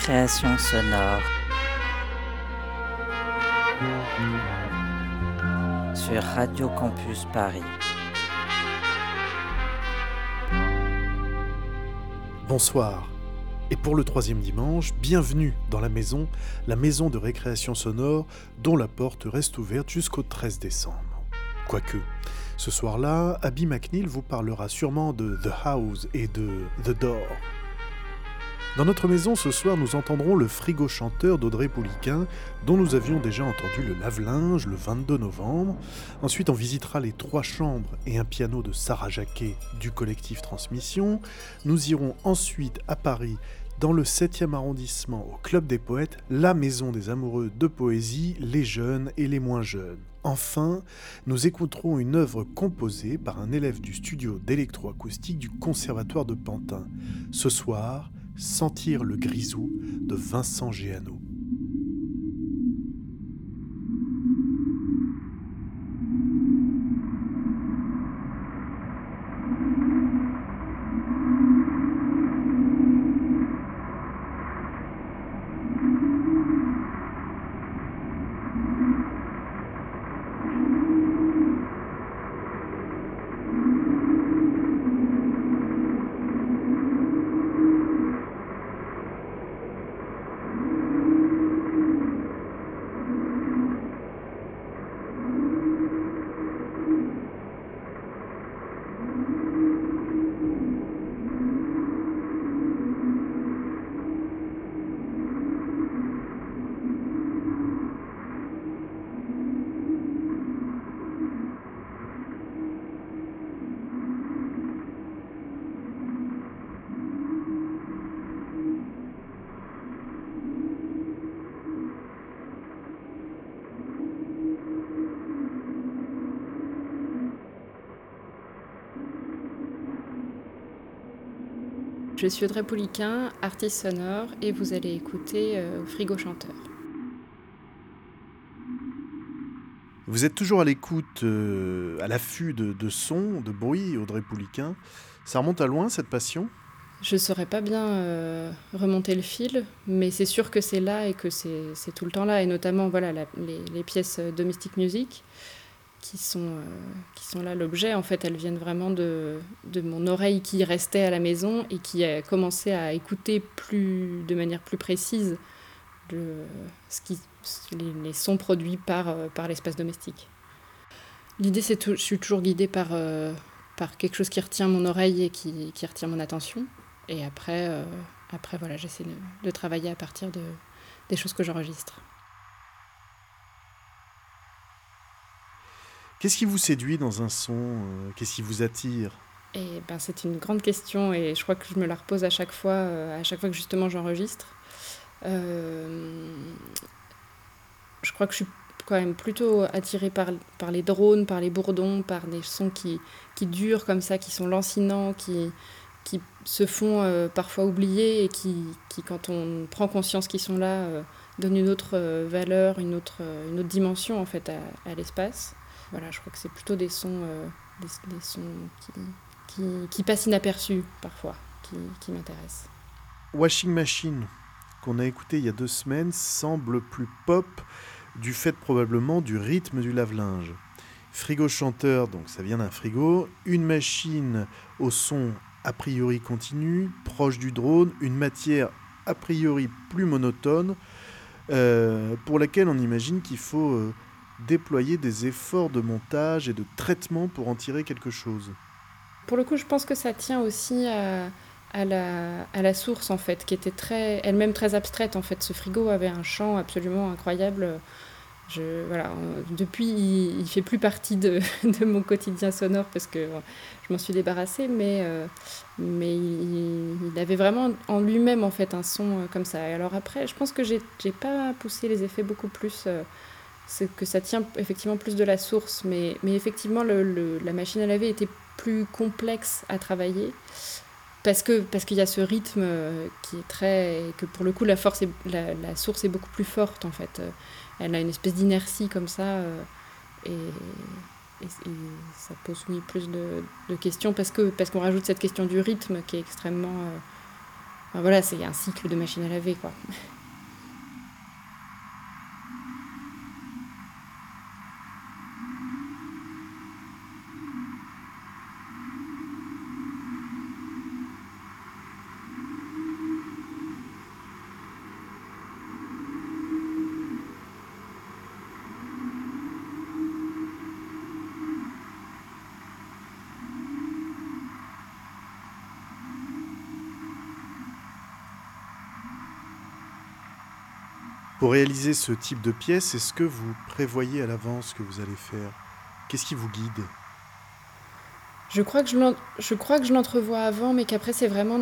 Récréation sonore. Sur Radio Campus Paris. Bonsoir. Et pour le troisième dimanche, bienvenue dans la maison, la maison de récréation sonore dont la porte reste ouverte jusqu'au 13 décembre. Quoique, ce soir-là, Abby McNeil vous parlera sûrement de The House et de The Door. Dans notre maison ce soir, nous entendrons le frigo chanteur d'Audrey Pouliquin, dont nous avions déjà entendu le lave-linge le 22 novembre. Ensuite, on visitera les trois chambres et un piano de Sarah Jacquet du collectif Transmission. Nous irons ensuite à Paris, dans le 7e arrondissement, au Club des Poètes, la maison des amoureux de poésie, les jeunes et les moins jeunes. Enfin, nous écouterons une œuvre composée par un élève du studio d'électroacoustique du Conservatoire de Pantin. Ce soir, Sentir le grisou de Vincent Géano. Je suis Audrey Pouliquin, artiste sonore, et vous allez écouter euh, Frigo Chanteur. Vous êtes toujours à l'écoute, euh, à l'affût de, de sons, de bruit, Audrey Pouliquin. Ça remonte à loin, cette passion? Je ne saurais pas bien euh, remonter le fil, mais c'est sûr que c'est là et que c'est tout le temps là, et notamment voilà, la- les, les pièces Domestic Music qui sont, euh, qui sont là. L'objet, en fait, elles viennent vraiment de, de mon oreille qui restait à la maison et qui a commencé à écouter plus, de manière plus précise ce qui, les, les sons produits par, euh, par l'espace domestique. L'idée, c'est que je suis toujours guidée par, euh, par quelque chose qui retient mon oreille et qui, qui retient mon attention. Et après, après voilà, j'essaie de, de travailler à partir de, des choses que j'enregistre. Qu'est-ce qui vous séduit dans un son euh, Qu'est-ce qui vous attire? Et ben, c'est une grande question et je crois que je me la repose à chaque fois, euh, à chaque fois que justement j'enregistre. Euh, je crois que je suis quand même plutôt attirée par, par les drones, par les bourdons, par des sons qui, qui durent comme ça, qui sont lancinants, qui, qui se font parfois oublier et qui, qui, quand on prend conscience qu'ils sont là, euh, donnent une autre valeur, une autre, une autre dimension en fait à l'espace. Voilà, je crois que c'est plutôt des sons, euh, des, sons qui, passent inaperçus parfois, qui, qui m'intéressent. Washing Machine, qu'on a écouté il y a deux semaines, semble plus pop du fait probablement du rythme du lave-linge. Frigo chanteur, donc ça vient d'un frigo, une machine au son a priori continu, proche du drone, une matière a priori plus monotone, euh, pour laquelle on imagine qu'il faut euh, déployer des efforts de montage et de traitement pour en tirer quelque chose. Pour le coup, je pense que ça tient aussi à, à la, à la source, en fait, qui était très, elle-même très abstraite. En fait, ce frigo avait un chant absolument incroyable. Je, voilà, euh, depuis, il, il fait plus partie de, mon quotidien sonore parce que euh, je m'en suis débarrassée, mais, euh, mais il, avait vraiment en lui-même en fait un son euh, comme ça. Et alors après, je pense que j'ai pas poussé les effets beaucoup plus. euh, c'est que ça tient effectivement plus de la source, mais, mais effectivement la machine à laver était plus complexe à travailler parce que parce qu'il y a ce rythme euh, qui est très que pour le coup la force est, la, source est beaucoup plus forte en fait. Euh, Elle a une espèce d'inertie comme ça euh, et, ça pose oui plus de, de questions parce que parce qu'on rajoute cette question du rythme qui est extrêmement euh, enfin, voilà c'est un cycle de machine à laver quoi. Réaliser ce type de pièce, est-ce que vous prévoyez à l'avance ce que vous allez faire? Qu'est-ce qui vous guide? Je crois que je l'entrevois avant, mais qu'après c'est vraiment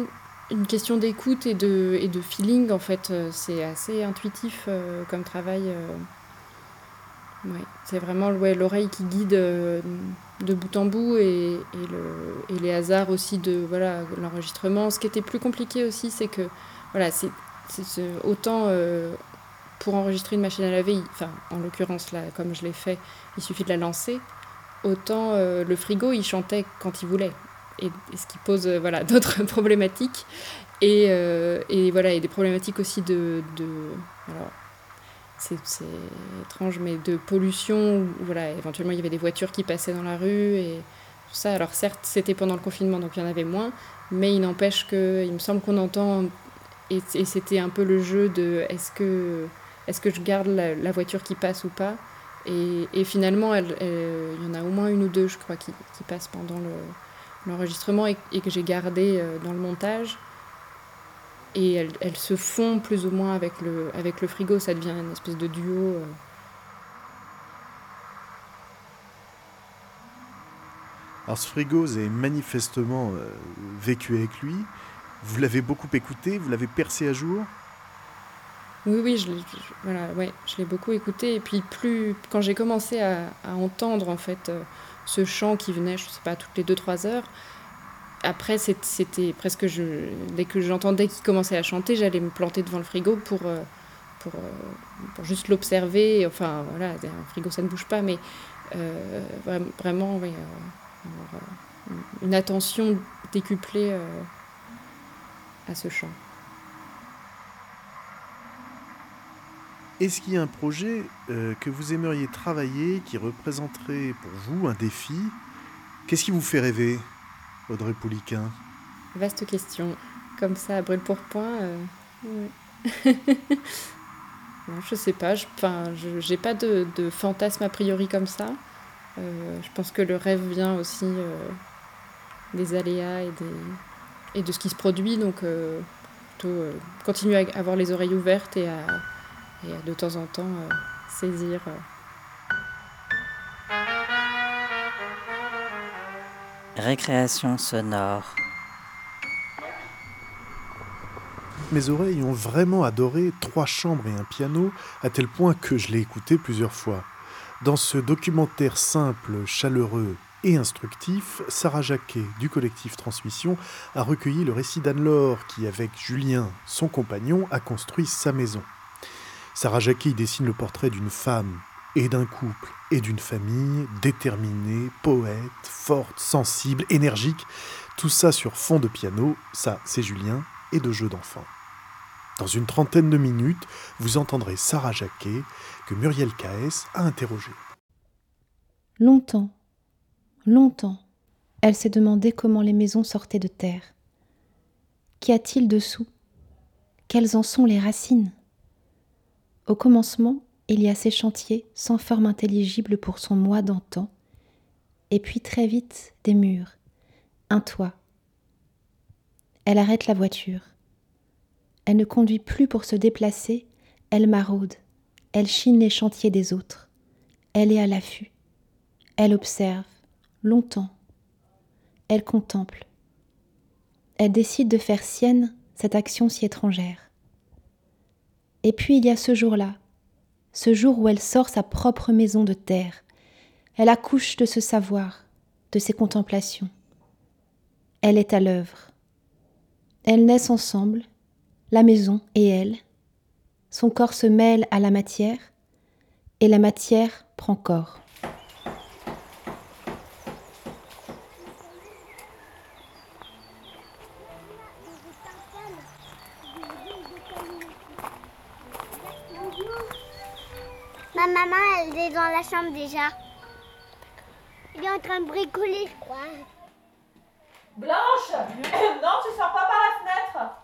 une question d'écoute et de, et de feeling en fait. Euh, C'est assez intuitif euh, comme travail. euh. C'est vraiment l'oreille qui guide de bout en bout et, et le, et les hasards aussi de voilà l'enregistrement. Ce qui était plus compliqué aussi, c'est que voilà, c'est c'est ce- autant pour enregistrer une machine à laver, enfin en l'occurrence là, comme je l'ai fait, il suffit de la lancer. Autant euh, le frigo, il chantait quand il voulait. Et, ce qui pose euh, voilà, d'autres problématiques. Et, euh, et voilà, et des problématiques aussi de. alors, c'est étrange, mais de pollution. Voilà, éventuellement, il y avait des voitures qui passaient dans la rue et tout ça. Alors, certes, c'était pendant le confinement, donc il y en avait moins. Mais il n'empêche que, il me semble qu'on entend. Et, et c'était un peu le jeu de est-ce que, est que je garde la, voiture qui passe ou pas et, finalement, il y en a au moins une ou deux, je crois, qui, passent pendant le- l'enregistrement et, que j'ai gardé euh, dans le montage. Et elles, se font plus ou moins avec le, avec le frigo, ça devient une espèce de duo. euh. Alors ce frigo, vous avez manifestement euh, vécu avec lui. Vous l'avez beaucoup écouté, vous l'avez percé à jour? Oui, oui, je l'ai, voilà, ouais, beaucoup écouté. Et puis, plus, quand j'ai commencé à, entendre en fait euh, ce chant qui venait, je sais pas, toutes les 2-3 heures, après, c'était presque. Dès que j'entendais qu'il commençait à chanter, j'allais me planter devant le frigo pour, euh, euh, pour juste l'observer. Enfin, voilà, un frigo, ça ne bouge pas, mais vra- vraiment, une attention décuplée à ce chant. Est-ce qu'il y a un projet euh, que vous aimeriez travailler qui représenterait pour vous un défi? Qu'est-ce qui vous fait rêver, Audrey Pouliquin? Vaste question. Comme ça, à brûle pour point. euh, ouais. non, je sais pas. Je, j'ai pas de, fantasme a priori comme ça. Euh, je pense que le rêve vient aussi euh, des aléas et, de ce qui se produit. Donc, plutôt continuer à avoir les oreilles ouvertes et à, et de temps en temps euh, saisir. euh, Récréation sonore. Mes oreilles ont vraiment adoré Trois chambres et un piano, à tel point que je l'ai écouté plusieurs fois. Dans ce documentaire simple, chaleureux et instructif, Sarah Jacquet du collectif Transmission a recueilli le récit d'Anne-Laure qui, avec Julien, son compagnon, a construit sa maison. Sarah Jacquet dessine le portrait d'une femme et d'un couple et d'une famille déterminée, poète, forte, sensible, énergique, tout ça sur fond de piano, ça c'est Julien, et de jeux d'enfants. Dans une trentaine de minutes, vous entendrez Sarah Jacquet, que Muriel Caes a interrogée. Longtemps, longtemps, elle s'est demandé comment les maisons sortaient de terre. Qu'y a-t-il dessous? Quelles en sont les racines? Au commencement, il y a ces chantiers sans forme intelligible pour son moi d'antan, et puis très vite des murs, un toit. Elle arrête la voiture. Elle ne conduit plus pour se déplacer, elle maraude, elle chine les chantiers des autres. Elle est à l'affût. Elle observe, longtemps. Elle contemple. elle décide de faire sienne cette action si étrangère. Et puis il y a ce jour-là, ce jour où elle sort sa propre maison de terre. Elle accouche de ce savoir, de ses contemplations. Elle est à l'œuvre. Elles naissent ensemble, la maison et elle. Son corps se mêle à la matière, et la matière prend corps. Ma maman, elle est dans la chambre déjà. Elle est en train de bricoler, je crois. Blanche Non, tu sors pas par la fenêtre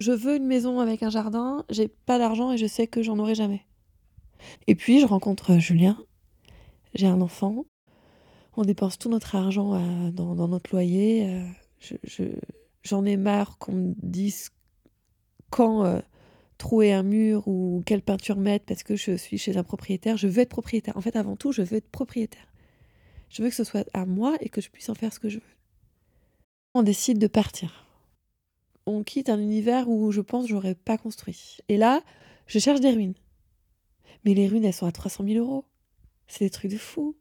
Je veux une maison avec un jardin, j'ai pas d'argent et je sais que j'en aurai jamais. Et puis je rencontre Julien, j'ai un enfant, on dépense tout notre argent euh, dans, dans, notre loyer. Euh, je, je, j'en ai marre qu'on me dise quand euh, trouer un mur ou quelle peinture mettre parce que je suis chez un propriétaire. Je veux être propriétaire. En fait, avant tout, je veux être propriétaire. Je veux que ce soit à moi et que je puisse en faire ce que je veux. On décide de partir. On quitte un univers où je pense j'aurais pas construit. Et là, je cherche des ruines. Mais les ruines, elles sont à 300 000 euros. C'est des trucs de fou.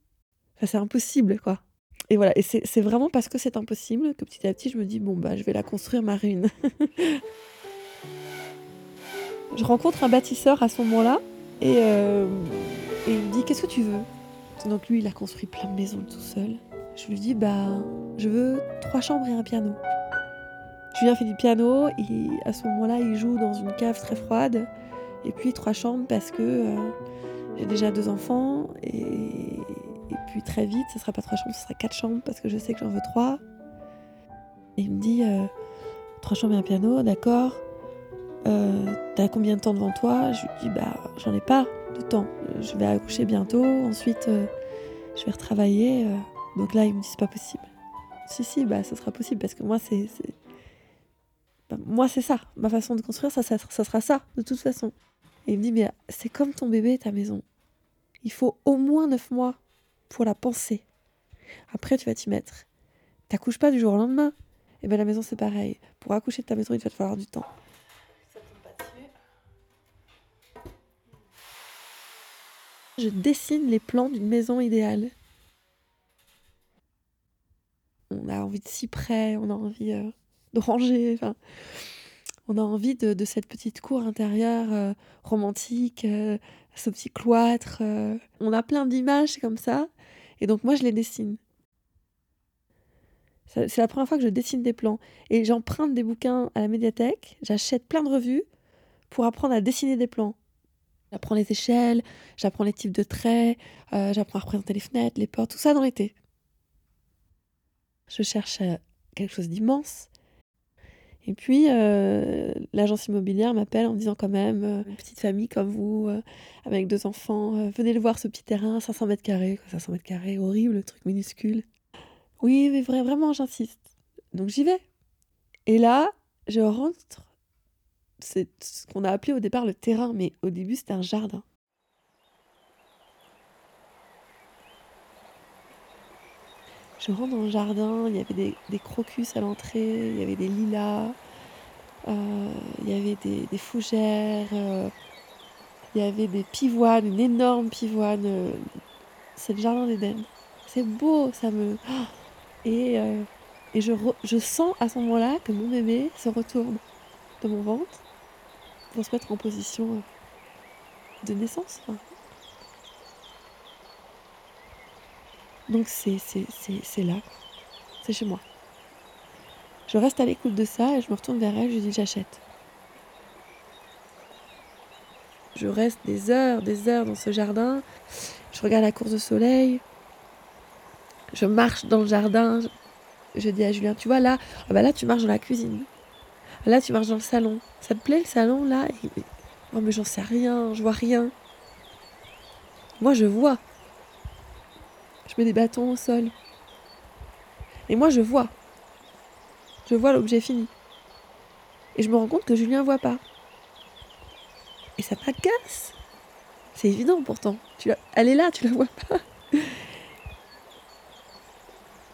Enfin, c'est impossible, quoi. Et voilà, et c'est vraiment parce que c'est impossible que petit à petit, je me dis, bon, bah, je vais la construire, ma ruine. je rencontre un bâtisseur à ce moment-là, et, euh, il me dit, qu'est-ce que tu veux? Donc lui, il a construit plein de maisons tout seul. Je lui dis, bah, je veux trois chambres et un piano. Julien fait du piano, et à ce moment-là, il joue dans une cave très froide, et puis trois chambres parce que euh, j'ai déjà deux enfants, et, et puis très vite, ce sera pas trois chambres, ce sera quatre chambres parce que je sais que j'en veux trois. Et il me dit euh, trois chambres et un piano, d'accord. Euh, T'as combien de temps devant toi? Je lui dis bah j'en ai pas de temps. Je vais accoucher bientôt. Ensuite, euh, je vais retravailler. euh. Donc là, il me dit c'est pas possible. Si si, bah ça sera possible parce que moi c'est, bah, moi c'est ça. Ma façon de construire, ça, ça, ça sera ça de toute façon. Et il me dit mais c'est comme ton bébé, ta maison. Il faut au moins neuf mois pour la penser. Après, tu vas t'y mettre. T'accouches pas du jour au lendemain. Et bien la maison, c'est pareil. Pour accoucher de ta maison, il va te falloir du temps. Je dessine les plans d'une maison idéale. On a envie de cyprès, on a envie euh, de ranger. Enfin, on a envie de, cette petite cour intérieure euh, romantique, euh, ce petit cloître. euh. On a plein d'images comme ça. Et donc moi, je les dessine. C'est la première fois que je dessine des plans. Et j'emprunte des bouquins à la médiathèque. J'achète plein de revues pour apprendre à dessiner des plans. J'apprends les échelles, j'apprends les types de traits, euh, j'apprends à représenter les fenêtres, les portes, tout ça dans l'été. Je cherche euh, quelque chose d'immense. Et puis, euh, l'agence immobilière m'appelle en me disant quand même, petite famille comme vous, avec deux enfants, venez le voir ce petit terrain, 500 mètres carrés. quoi, 500 mètres carrés, horrible, truc minuscule. Oui, mais vra- vraiment, j'insiste. Donc j'y vais. Et là, je rentre. C'est ce qu'on a appelé au départ le terrain, mais au début, c'était un jardin. Je rentre dans le jardin, il y avait des, des crocus à l'entrée, il y avait des lilas, euh, il y avait des, des fougères, euh, il y avait des pivoines, une énorme pivoine. euh, c'est le jardin d'Éden. C'est beau, ça me. Oh et, et je, je sens à ce moment-là que mon bébé se retourne dans mon ventre se mettre en position euh, de naissance. Donc c'est là, c'est chez moi. Je reste à l'écoute de ça et je me retourne vers elle, je dis j'achète. Je reste des heures, des heures dans ce jardin. Je regarde la course de soleil. Je marche dans le jardin. Je, je dis à Julien, tu vois là, ah bah là tu marches dans la cuisine. Là tu marches dans le salon. Ça te plaît le salon là? Oh mais j'en sais rien, je vois rien. Moi je vois. Je mets des bâtons au sol. Et moi je vois. Je vois l'objet fini. Et je me rends compte que Julien voit pas. Et ça m'agace. C'est évident pourtant. Tu la- Elle est là, tu la vois pas.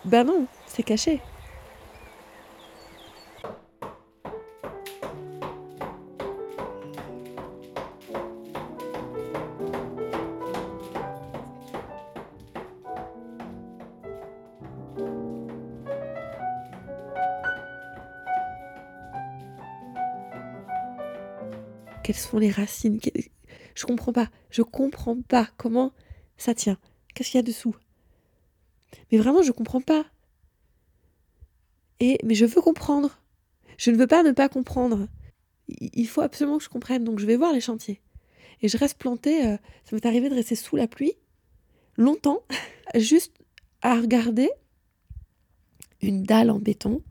Bah non, c'est caché. Quelles sont les racines Je comprends pas. Je comprends pas comment ça tient. Qu'est-ce qu'il y a dessous Mais vraiment, je comprends pas. Et mais je veux comprendre. Je ne veux pas ne pas comprendre. Il il faut absolument que je comprenne. Donc je vais voir les chantiers. Et je reste plantée. euh, ça m'est arrivé de rester sous la pluie longtemps, juste à regarder une dalle en béton.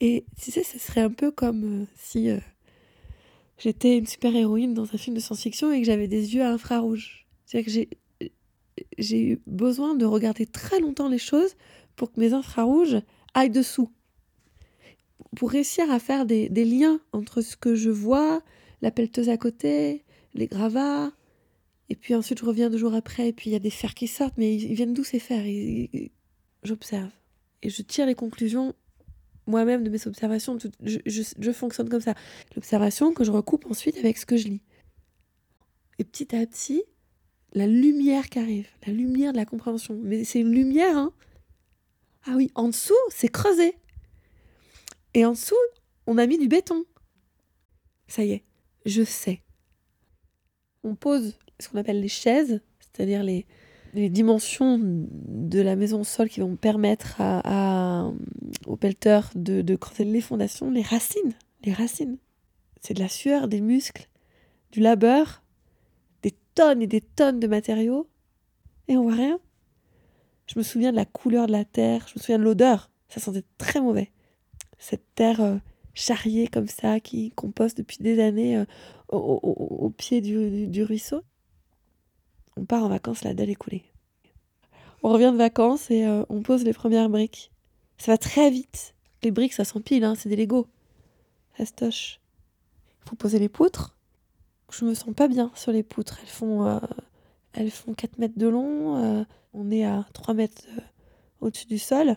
Et tu sais, ce serait un peu comme euh, si euh, j'étais une super-héroïne dans un film de science-fiction et que j'avais des yeux à infrarouge. C'est-à-dire que j'ai, eu besoin de regarder très longtemps les choses pour que mes infrarouges aillent dessous. Pour réussir à faire des, des liens entre ce que je vois, la pelleteuse à côté, les gravats, et puis ensuite je reviens deux jours après, et puis il y a des fers qui sortent, mais ils, ils viennent d'où ces fers? J'observe. Et je tire les conclusions moi-même de mes observations. Je- je fonctionne comme ça. L'observation que je recoupe ensuite avec ce que je lis. Et petit à petit, la lumière qui arrive, la lumière de la compréhension. Mais c'est une lumière, hein Ah oui, en dessous, c'est creusé. Et en dessous, on a mis du béton. Ça y est, je sais. On pose ce qu'on appelle les chaises, c'est-à-dire les, les dimensions de la maison au sol qui vont permettre à, au pelleteur de, de creuser les fondations, les racines. Les racines. C'est de la sueur, des muscles, du labeur, des tonnes et des tonnes de matériaux. Et on voit rien. Je me souviens de la couleur de la terre, je me souviens de l'odeur. Ça sentait très mauvais. Cette terre euh, charriée comme ça, qui compose depuis des années euh, au, au- au- pied du- du ruisseau. On part en vacances, la dalle est coulée. On revient de vacances et euh, on pose les premières briques. Ça va très vite. Les briques, ça s'empile, hein, c'est des Legos. Ça se toche. Il faut poser les poutres. Je me sens pas bien sur les poutres. Elles font, euh, elles font 4 mètres de long. euh, on est à 3 mètres au-dessus du sol.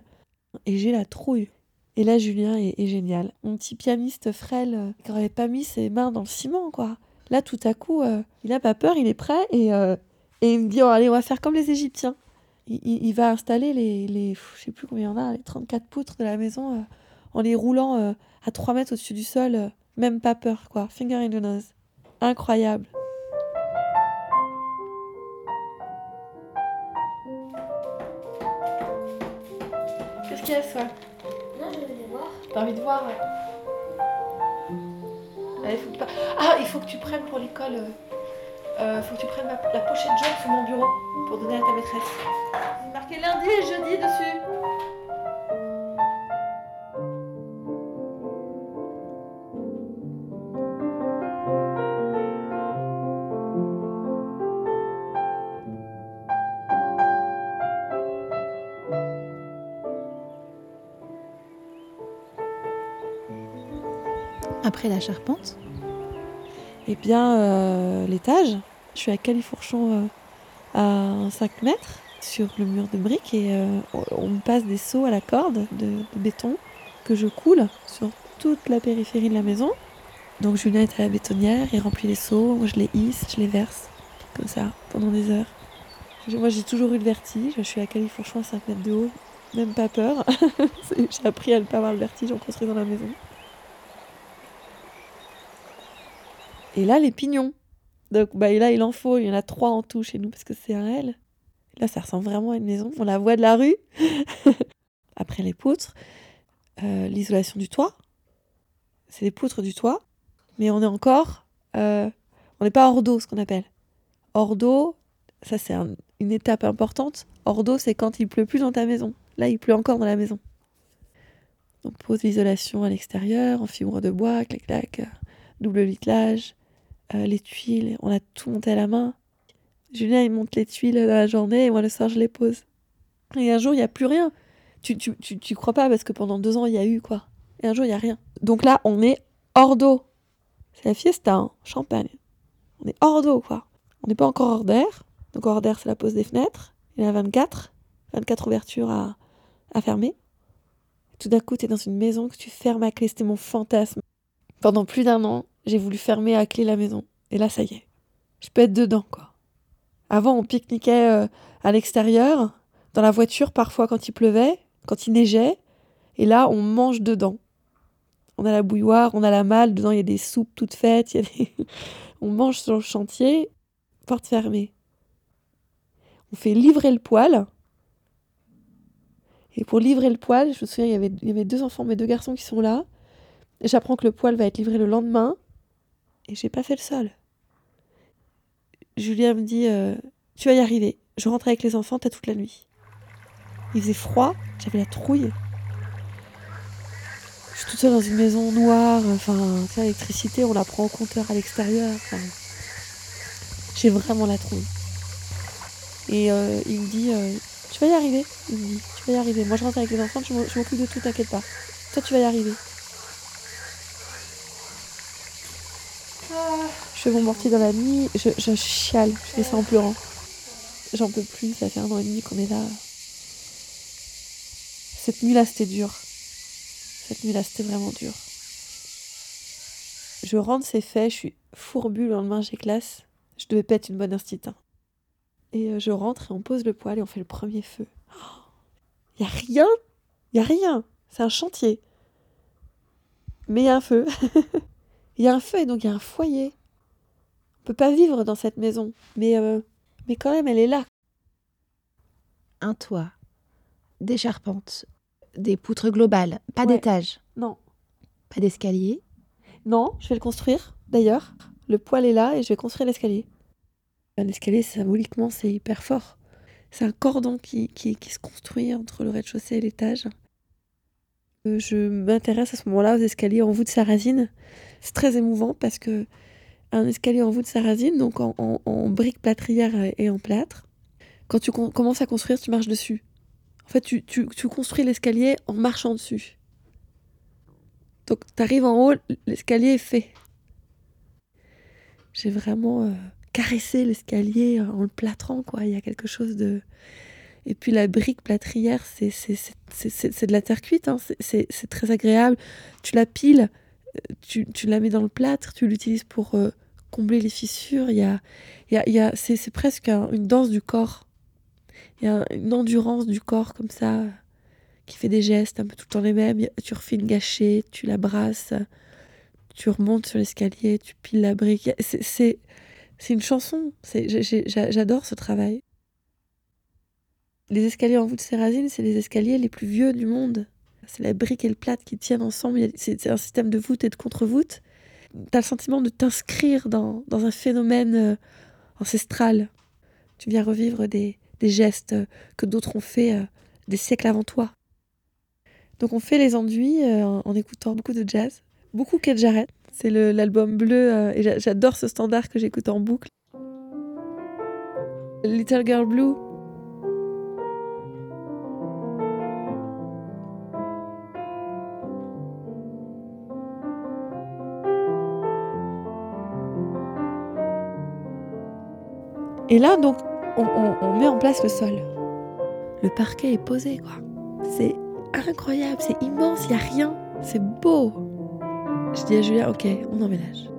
Et j'ai la trouille. Et là, Julien est, génial. Mon petit pianiste frêle, qui n'aurait pas mis ses mains dans le ciment, quoi. Là, tout à coup, il a pas peur, il est prêt. Et, et il me dit, oh, allez, on va faire comme les Égyptiens. Il, il- il va installer les, les, je sais plus combien il y en a, les 34 poutres de la maison, euh, en les roulant euh, à 3 mètres au-dessus du sol. euh, même pas peur, quoi. Finger in the nose. Incroyable. Qu'est-ce qu'il y a, ça? Non, je vais voir. T'as envie de voir Allez, faut que pas- Ah, il faut que tu prennes pour l'école. Euh, faut que tu prennes ma- la pochette jaune sur mon bureau pour donner à ta maîtresse. C'est marqué lundi et jeudi dessus. Après la charpente, Eh bien, euh, l'étage, je suis à Califourchon euh, à 5 mètres sur le mur de briques et euh, on- me passe des seaux à la corde de, béton que je coule sur toute la périphérie de la maison. Donc Julien est à la bétonnière, il remplit les seaux, moi je les hisse, je les verse, comme ça, pendant des heures. Moi j'ai toujours eu le vertige, je suis à Califourchon à 5 mètres de haut, même pas peur. J'ai appris à ne pas avoir le vertige en construisant la maison. Et là, les pignons. Donc bah, là, il en faut. Il y en a trois en tout chez nous parce que c'est un L. Là, ça ressemble vraiment à une maison. On la voit de la rue. Après les poutres, euh, l'isolation du toit. C'est les poutres du toit. Mais on est encore... euh, on n'est pas hors d'eau, ce qu'on appelle. Hors d'eau, ça c'est un- une étape importante. Hors d'eau, c'est quand il pleut plus dans ta maison. Là, il pleut encore dans la maison. On pose l'isolation à l'extérieur, en fibre de bois, clac clac, euh, double vitrage, euh, les tuiles, on a tout monté à la main. Julien, il monte les tuiles la journée et moi, le soir, je les pose. Et un jour, il n'y a plus rien. Tu, tu, tu, tu crois pas parce que pendant deux ans, il y a eu quoi. Et un jour, il n'y a rien. Donc là, on est hors d'eau. C'est la fiesta, hein, champagne. On est hors d'eau, quoi. On n'est pas encore hors d'air. Donc hors d'air, c'est la pose des fenêtres. Il y en a 24. 24 ouvertures à, à fermer. Tout d'un coup, tu es dans une maison que tu fermes à clé. C'était mon fantasme. Pendant plus d'un an, j'ai voulu fermer à clé la maison. Et là, ça y est. Je peux être dedans, quoi. Avant, on pique-niquait euh, à l'extérieur, dans la voiture, parfois quand il pleuvait, quand il neigeait. Et là, on mange dedans. On a la bouilloire, on a la malle, dedans il y a des soupes toutes faites, on mange sur le chantier, porte fermée. On fait livrer le poêle. Et pour livrer le poêle, je me souviens, il y avait, il y avait deux enfants, mes deux garçons qui sont là. J'apprends que le poêle va être livré le lendemain. Et j'ai pas fait le sol. Julien me dit euh, Tu vas y arriver. Je rentre avec les enfants, t'as toute la nuit. Il faisait froid, j'avais la trouille. Je suis toute seule dans une maison noire, enfin, l'électricité, on la prend au compteur à l'extérieur. J'ai vraiment la trouille. Et euh, il me dit euh, Tu vas y arriver. Il me dit Tu vas y arriver. Moi, je rentre avec les enfants, je m'occupe de tout, t'inquiète pas. Toi, tu vas y arriver. Je fais mon mortier dans la nuit, je, je chiale, je fais ça en pleurant. J'en peux plus, ça fait un an et demi qu'on est là. Cette nuit-là, c'était dur. Cette nuit-là, c'était vraiment dur. Je rentre, c'est fait, je suis fourbue, le lendemain, j'ai classe. Je devais pas être une bonne institut. Et euh, je rentre et on pose le poêle et on fait le premier feu. Il y a rien, il a rien. C'est un chantier. Mais il y a un feu. Il y a un feu et donc il y a un foyer. On peut pas vivre dans cette maison, mais euh, mais quand même, elle est là. Un toit, des charpentes, des poutres globales, pas Ouais. d'étage, Non, pas d'escalier. non, je vais le construire. D'ailleurs, le poêle est là et je vais construire l'escalier. Un escalier, symboliquement, c'est hyper fort. C'est un cordon qui, qui, qui se construit entre le rez-de-chaussée et l'étage. Euh, Je m'intéresse à ce moment-là aux escaliers en voûte sarrasine. C'est très émouvant parce que un escalier en voûte sarrasine, donc en, en, en briques plâtrières et en plâtre, quand tu com- commences à construire, tu marches dessus. En fait, tu, tu, construis l'escalier en marchant dessus. Donc, tu arrives en haut, l'escalier est fait. J'ai vraiment euh, caressé l'escalier en le plâtrant, quoi. Il y a quelque chose de. Et puis la brique plâtrière, c'est de la terre cuite, hein. c'est- très agréable. Tu la piles, tu, tu la mets dans le plâtre, tu l'utilises pour euh, combler les fissures. Il y a, y a, y a- c'est presque un- une danse du corps. Il y a une endurance du corps comme ça, qui fait des gestes un peu tout le temps les mêmes. Tu refais une tu la brasses, tu remontes sur l'escalier, tu piles la brique. C'est une chanson. J'adore ce travail. Les escaliers en voûte sérasine, c'est les escaliers les plus vieux du monde. C'est la brique et le plâtre qui tiennent ensemble. C'est un système de voûte et de contre-voûte. Tu as le sentiment de t'inscrire dans, un phénomène euh, ancestral. Tu viens revivre des, gestes euh, que d'autres ont fait euh, des siècles avant toi. Donc on fait les enduits en, écoutant beaucoup de jazz. Beaucoup Kate Jarrett. C'est l'album bleu et j'a- j'adore ce standard que j'écoute en boucle. Little Girl Blue. Et là, donc, on, met en place le sol. Le parquet est posé, quoi. C'est incroyable, c'est immense, il n'y a rien. C'est beau. Je dis à Julia, ok, on emménage.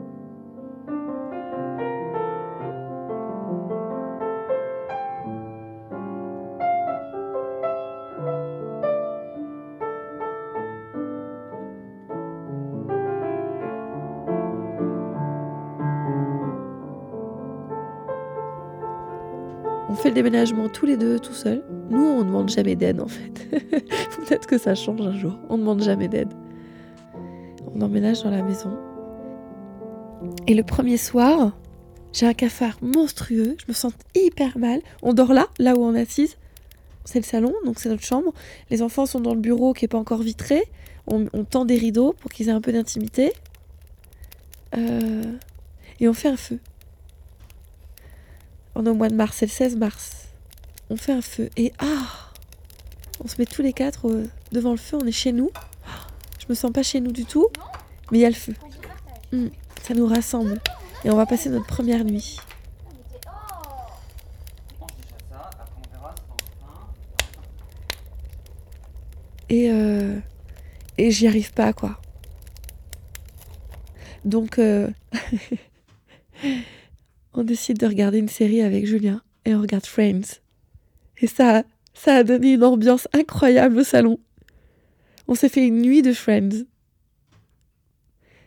Déménagement tous les deux, tout seuls. Nous, on ne demande jamais d'aide, en fait. Peut-être que ça change un jour. On ne demande jamais d'aide. On emménage dans la maison. Et le premier soir, j'ai un cafard monstrueux. Je me sens hyper mal. On dort là, là où on assise. C'est le salon, donc c'est notre chambre. Les enfants sont dans le bureau qui n'est pas encore vitré. On, on tend des rideaux pour qu'ils aient un peu d'intimité. Euh, et on fait un feu. On est au mois de mars, c'est le 16 mars. On fait un feu et ah On se met tous les quatre euh, devant le feu, on est chez nous. Je me sens pas chez nous du tout, mais il y a le feu. Hmm, ça nous rassemble. Et on va passer notre première nuit. Et, euh, et j'y arrive pas, quoi. Donc, euh, on décide de regarder une série avec Julien et on regarde Friends. Et ça, ça a donné une ambiance incroyable au salon. On s'est fait une nuit de Friends.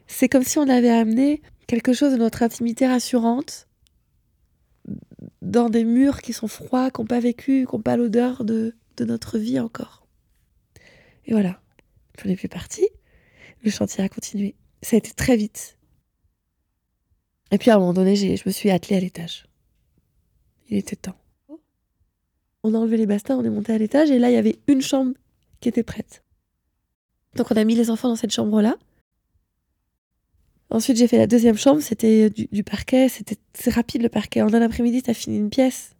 C'est comme si on avait amené quelque chose de notre intimité rassurante dans des murs qui sont froids, qui n'ont pas vécu, qui n'ont pas l'odeur de, de notre vie encore. Et voilà, on n'est plus parti. Le chantier a continué. Ça a été très vite. Et puis à un moment donné, je me suis attelée à l'étage. Il était temps. On a enlevé les bastins, on est monté à l'étage et là, il y avait une chambre qui était prête. Donc on a mis les enfants dans cette chambre-là. Ensuite, j'ai fait la deuxième chambre, c'était du, parquet, c'était rapide le parquet. En un après-midi, t'as fini une pièce.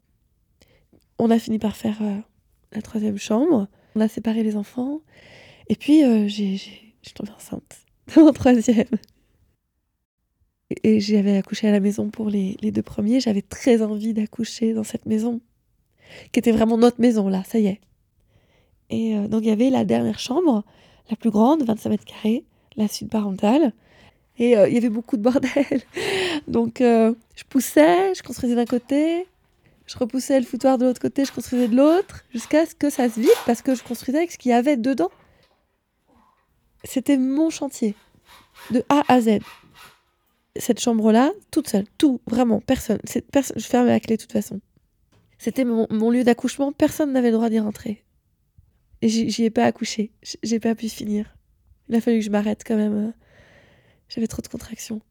On a fini par faire euh, la troisième chambre. On a séparé les enfants. Et puis, euh, j'ai, je suis tombée enceinte en troisième. Et, j'avais accouché à la maison pour les, deux premiers. J'avais très envie d'accoucher dans cette maison, qui était vraiment notre maison, là, ça y est. Et euh, donc, il y avait la dernière chambre, la plus grande, 25 mètres carrés, la suite parentale. Et euh, il y avait beaucoup de bordel. Donc, euh, je poussais, je construisais d'un côté, je repoussais le foutoir de l'autre côté, je construisais de l'autre, jusqu'à ce que ça se vide, parce que je construisais avec ce qu'il y avait dedans. C'était mon chantier, de A à Z. Cette chambre-là, toute seule, tout, vraiment, personne. je fermais la clé de toute façon. C'était mon, lieu d'accouchement, personne n'avait le droit d'y rentrer. Et j'y ai pas accouché, j'ai pas pu finir. Il a fallu que je m'arrête quand même euh, j'avais trop de contractions.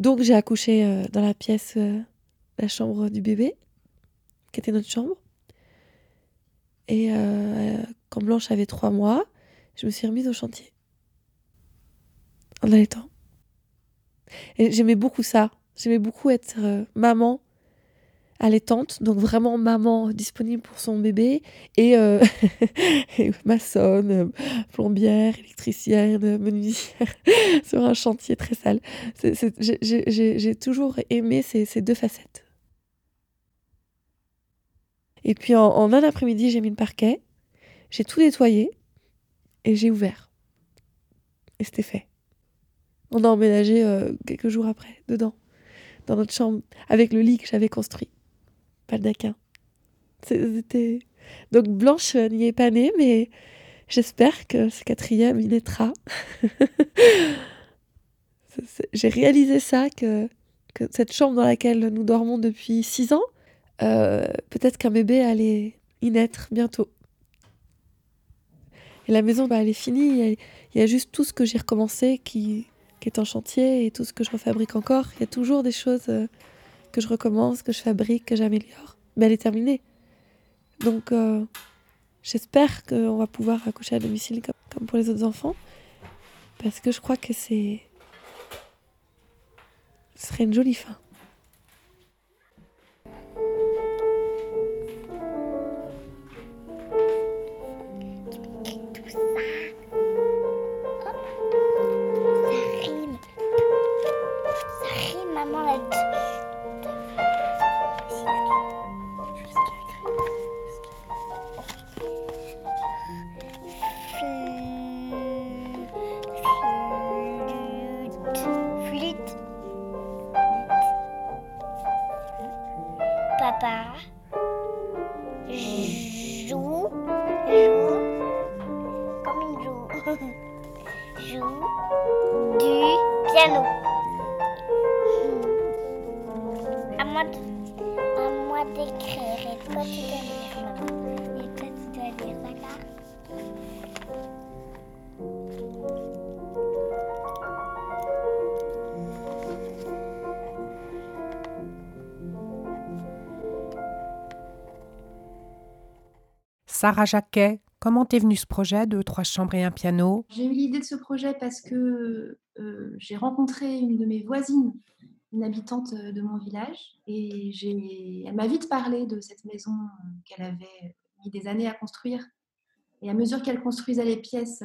Donc j'ai accouché euh, dans la pièce, euh, la chambre du bébé, qui était notre chambre. Et quand Blanche avait trois mois, je me suis remise au chantier. En allaitant. Et j'aimais beaucoup ça. J'aimais beaucoup être maman allaitante, donc vraiment maman disponible pour son bébé, et, euh, maçonne, plombière, électricienne, menuisière, sur un chantier très sale. J'ai toujours aimé ces, deux facettes. Et puis en un après-midi, j'ai mis le parquet, j'ai tout nettoyé, et j'ai ouvert. Et c'était fait. On a emménagé euh, quelques jours après, dedans, dans notre chambre, avec le lit que j'avais construit pas C'était... Donc Blanche n'y est pas née, mais j'espère que ce quatrième, il naîtra. J'ai réalisé ça, que, que, cette chambre dans laquelle nous dormons depuis six ans, euh, peut-être qu'un bébé allait y naître bientôt. Et la maison, bah, elle est finie. Il y, a, juste tout ce que j'ai recommencé qui, qui, est en chantier et tout ce que je refabrique encore. Il y a toujours des choses euh, que je recommence, que je fabrique, que j'améliore. Mais elle est terminée. Donc, euh, j'espère qu'on va pouvoir accoucher à domicile comme, comme, pour les autres enfants. Parce que je crois que c'est. Ce serait une jolie fin. my mom like Sarah Jacquet, comment t'es venu ce projet de trois chambres et un piano? J'ai eu l'idée de ce projet parce que euh, j'ai rencontré une de mes voisines, une habitante euh, de mon village, et elle m'a vite parlé de cette maison euh, qu'elle avait mis des années à construire. Et à mesure qu'elle construisait les pièces,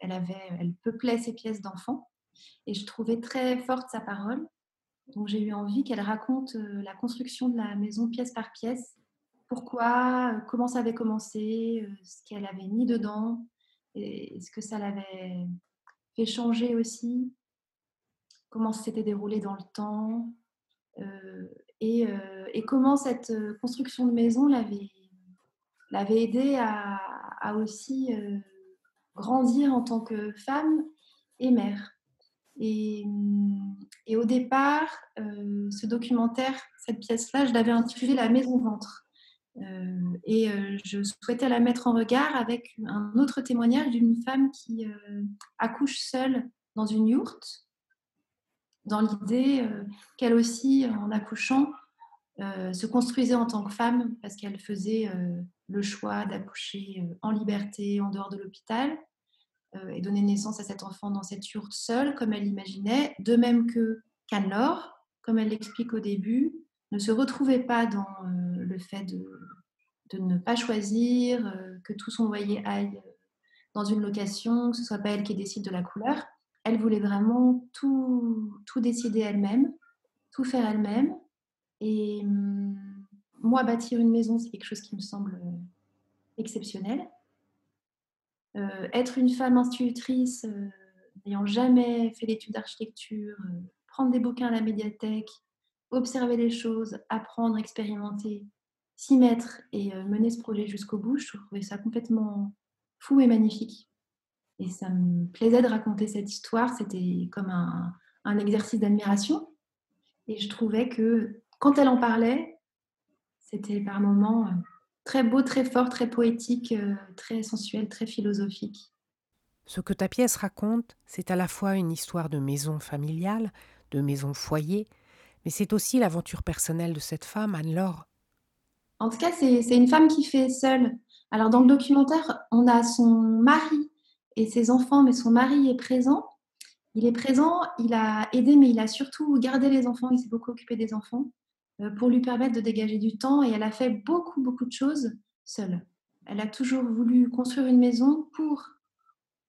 elle, avait, elle peuplait ses pièces d'enfants. Et je trouvais très forte sa parole. Donc j'ai eu envie qu'elle raconte la construction de la maison pièce par pièce pourquoi, comment ça avait commencé, ce qu'elle avait mis dedans, et ce que ça l'avait fait changer aussi, comment s'était déroulé dans le temps, et, et, comment cette construction de maison l'avait l'avait aidé à, aussi grandir en tant que femme et mère. Et, et au départ, euh, ce documentaire, cette pièce-là, je l'avais intitulée La maison ventre. Euh, et euh, je souhaitais la mettre en regard avec un autre témoignage d'une femme qui accouche seule dans une yourte, dans l'idée qu'elle aussi, en accouchant, se construisait en tant que femme parce qu'elle faisait le choix d'accoucher en liberté en dehors de l'hôpital euh, et donner naissance à cet enfant dans cette yourte seule, comme elle l'imaginait, de même que Canlor, comme elle l'explique au début, ne se retrouvait pas dans euh, le fait de, ne pas choisir, euh, que tout son loyer aille dans une location, que ce soit pas elle qui décide de la couleur. Elle voulait vraiment tout, tout décider elle-même, tout faire elle-même. Et hum, moi, bâtir une maison, c'est quelque chose qui me semble exceptionnel. Euh, être une femme institutrice, euh, n'ayant jamais fait d'études d'architecture, euh, prendre des bouquins à la médiathèque, observer les choses, apprendre, expérimenter, s'y mettre et mener ce projet jusqu'au bout, je trouvais ça complètement fou et magnifique. Et ça me plaisait de raconter cette histoire, c'était comme un, un exercice d'admiration. Et je trouvais que quand elle en parlait, c'était par moments très beau, très fort, très poétique, euh, très sensuel, très philosophique. Ce que ta pièce raconte, c'est à la fois une histoire de maison familiale, de maison foyer, mais c'est aussi l'aventure personnelle de cette femme, Anne-Laure. En tout cas, c'est une femme qui fait seule. Alors, dans le documentaire, on a son mari et ses enfants, mais son mari est présent. Il est présent, il a aidé, mais il a surtout gardé les enfants, il s'est beaucoup occupé des enfants. Euh, pour lui permettre de dégager du temps et elle a fait beaucoup, beaucoup de choses seule. Elle a toujours voulu construire une maison pour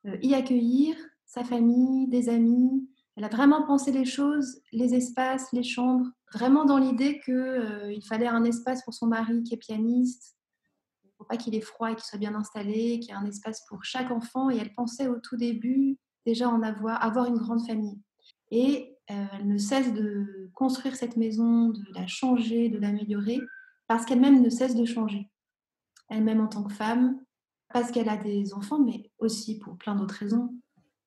euh, y accueillir sa famille, des amis. Elle a vraiment pensé les choses, les espaces, les chambres, vraiment dans l'idée qu'il euh, fallait un espace pour son mari qui est pianiste, pour pas qu'il ait froid et qu'il soit bien installé, qu'il y ait un espace pour chaque enfant. Et elle pensait au tout début déjà en avoir, avoir une grande famille. Et euh, elle ne cesse de construire cette maison, de la changer, de l'améliorer, parce qu'elle-même ne cesse de changer. Elle-même en tant que femme, parce qu'elle a des enfants, mais aussi pour plein d'autres raisons.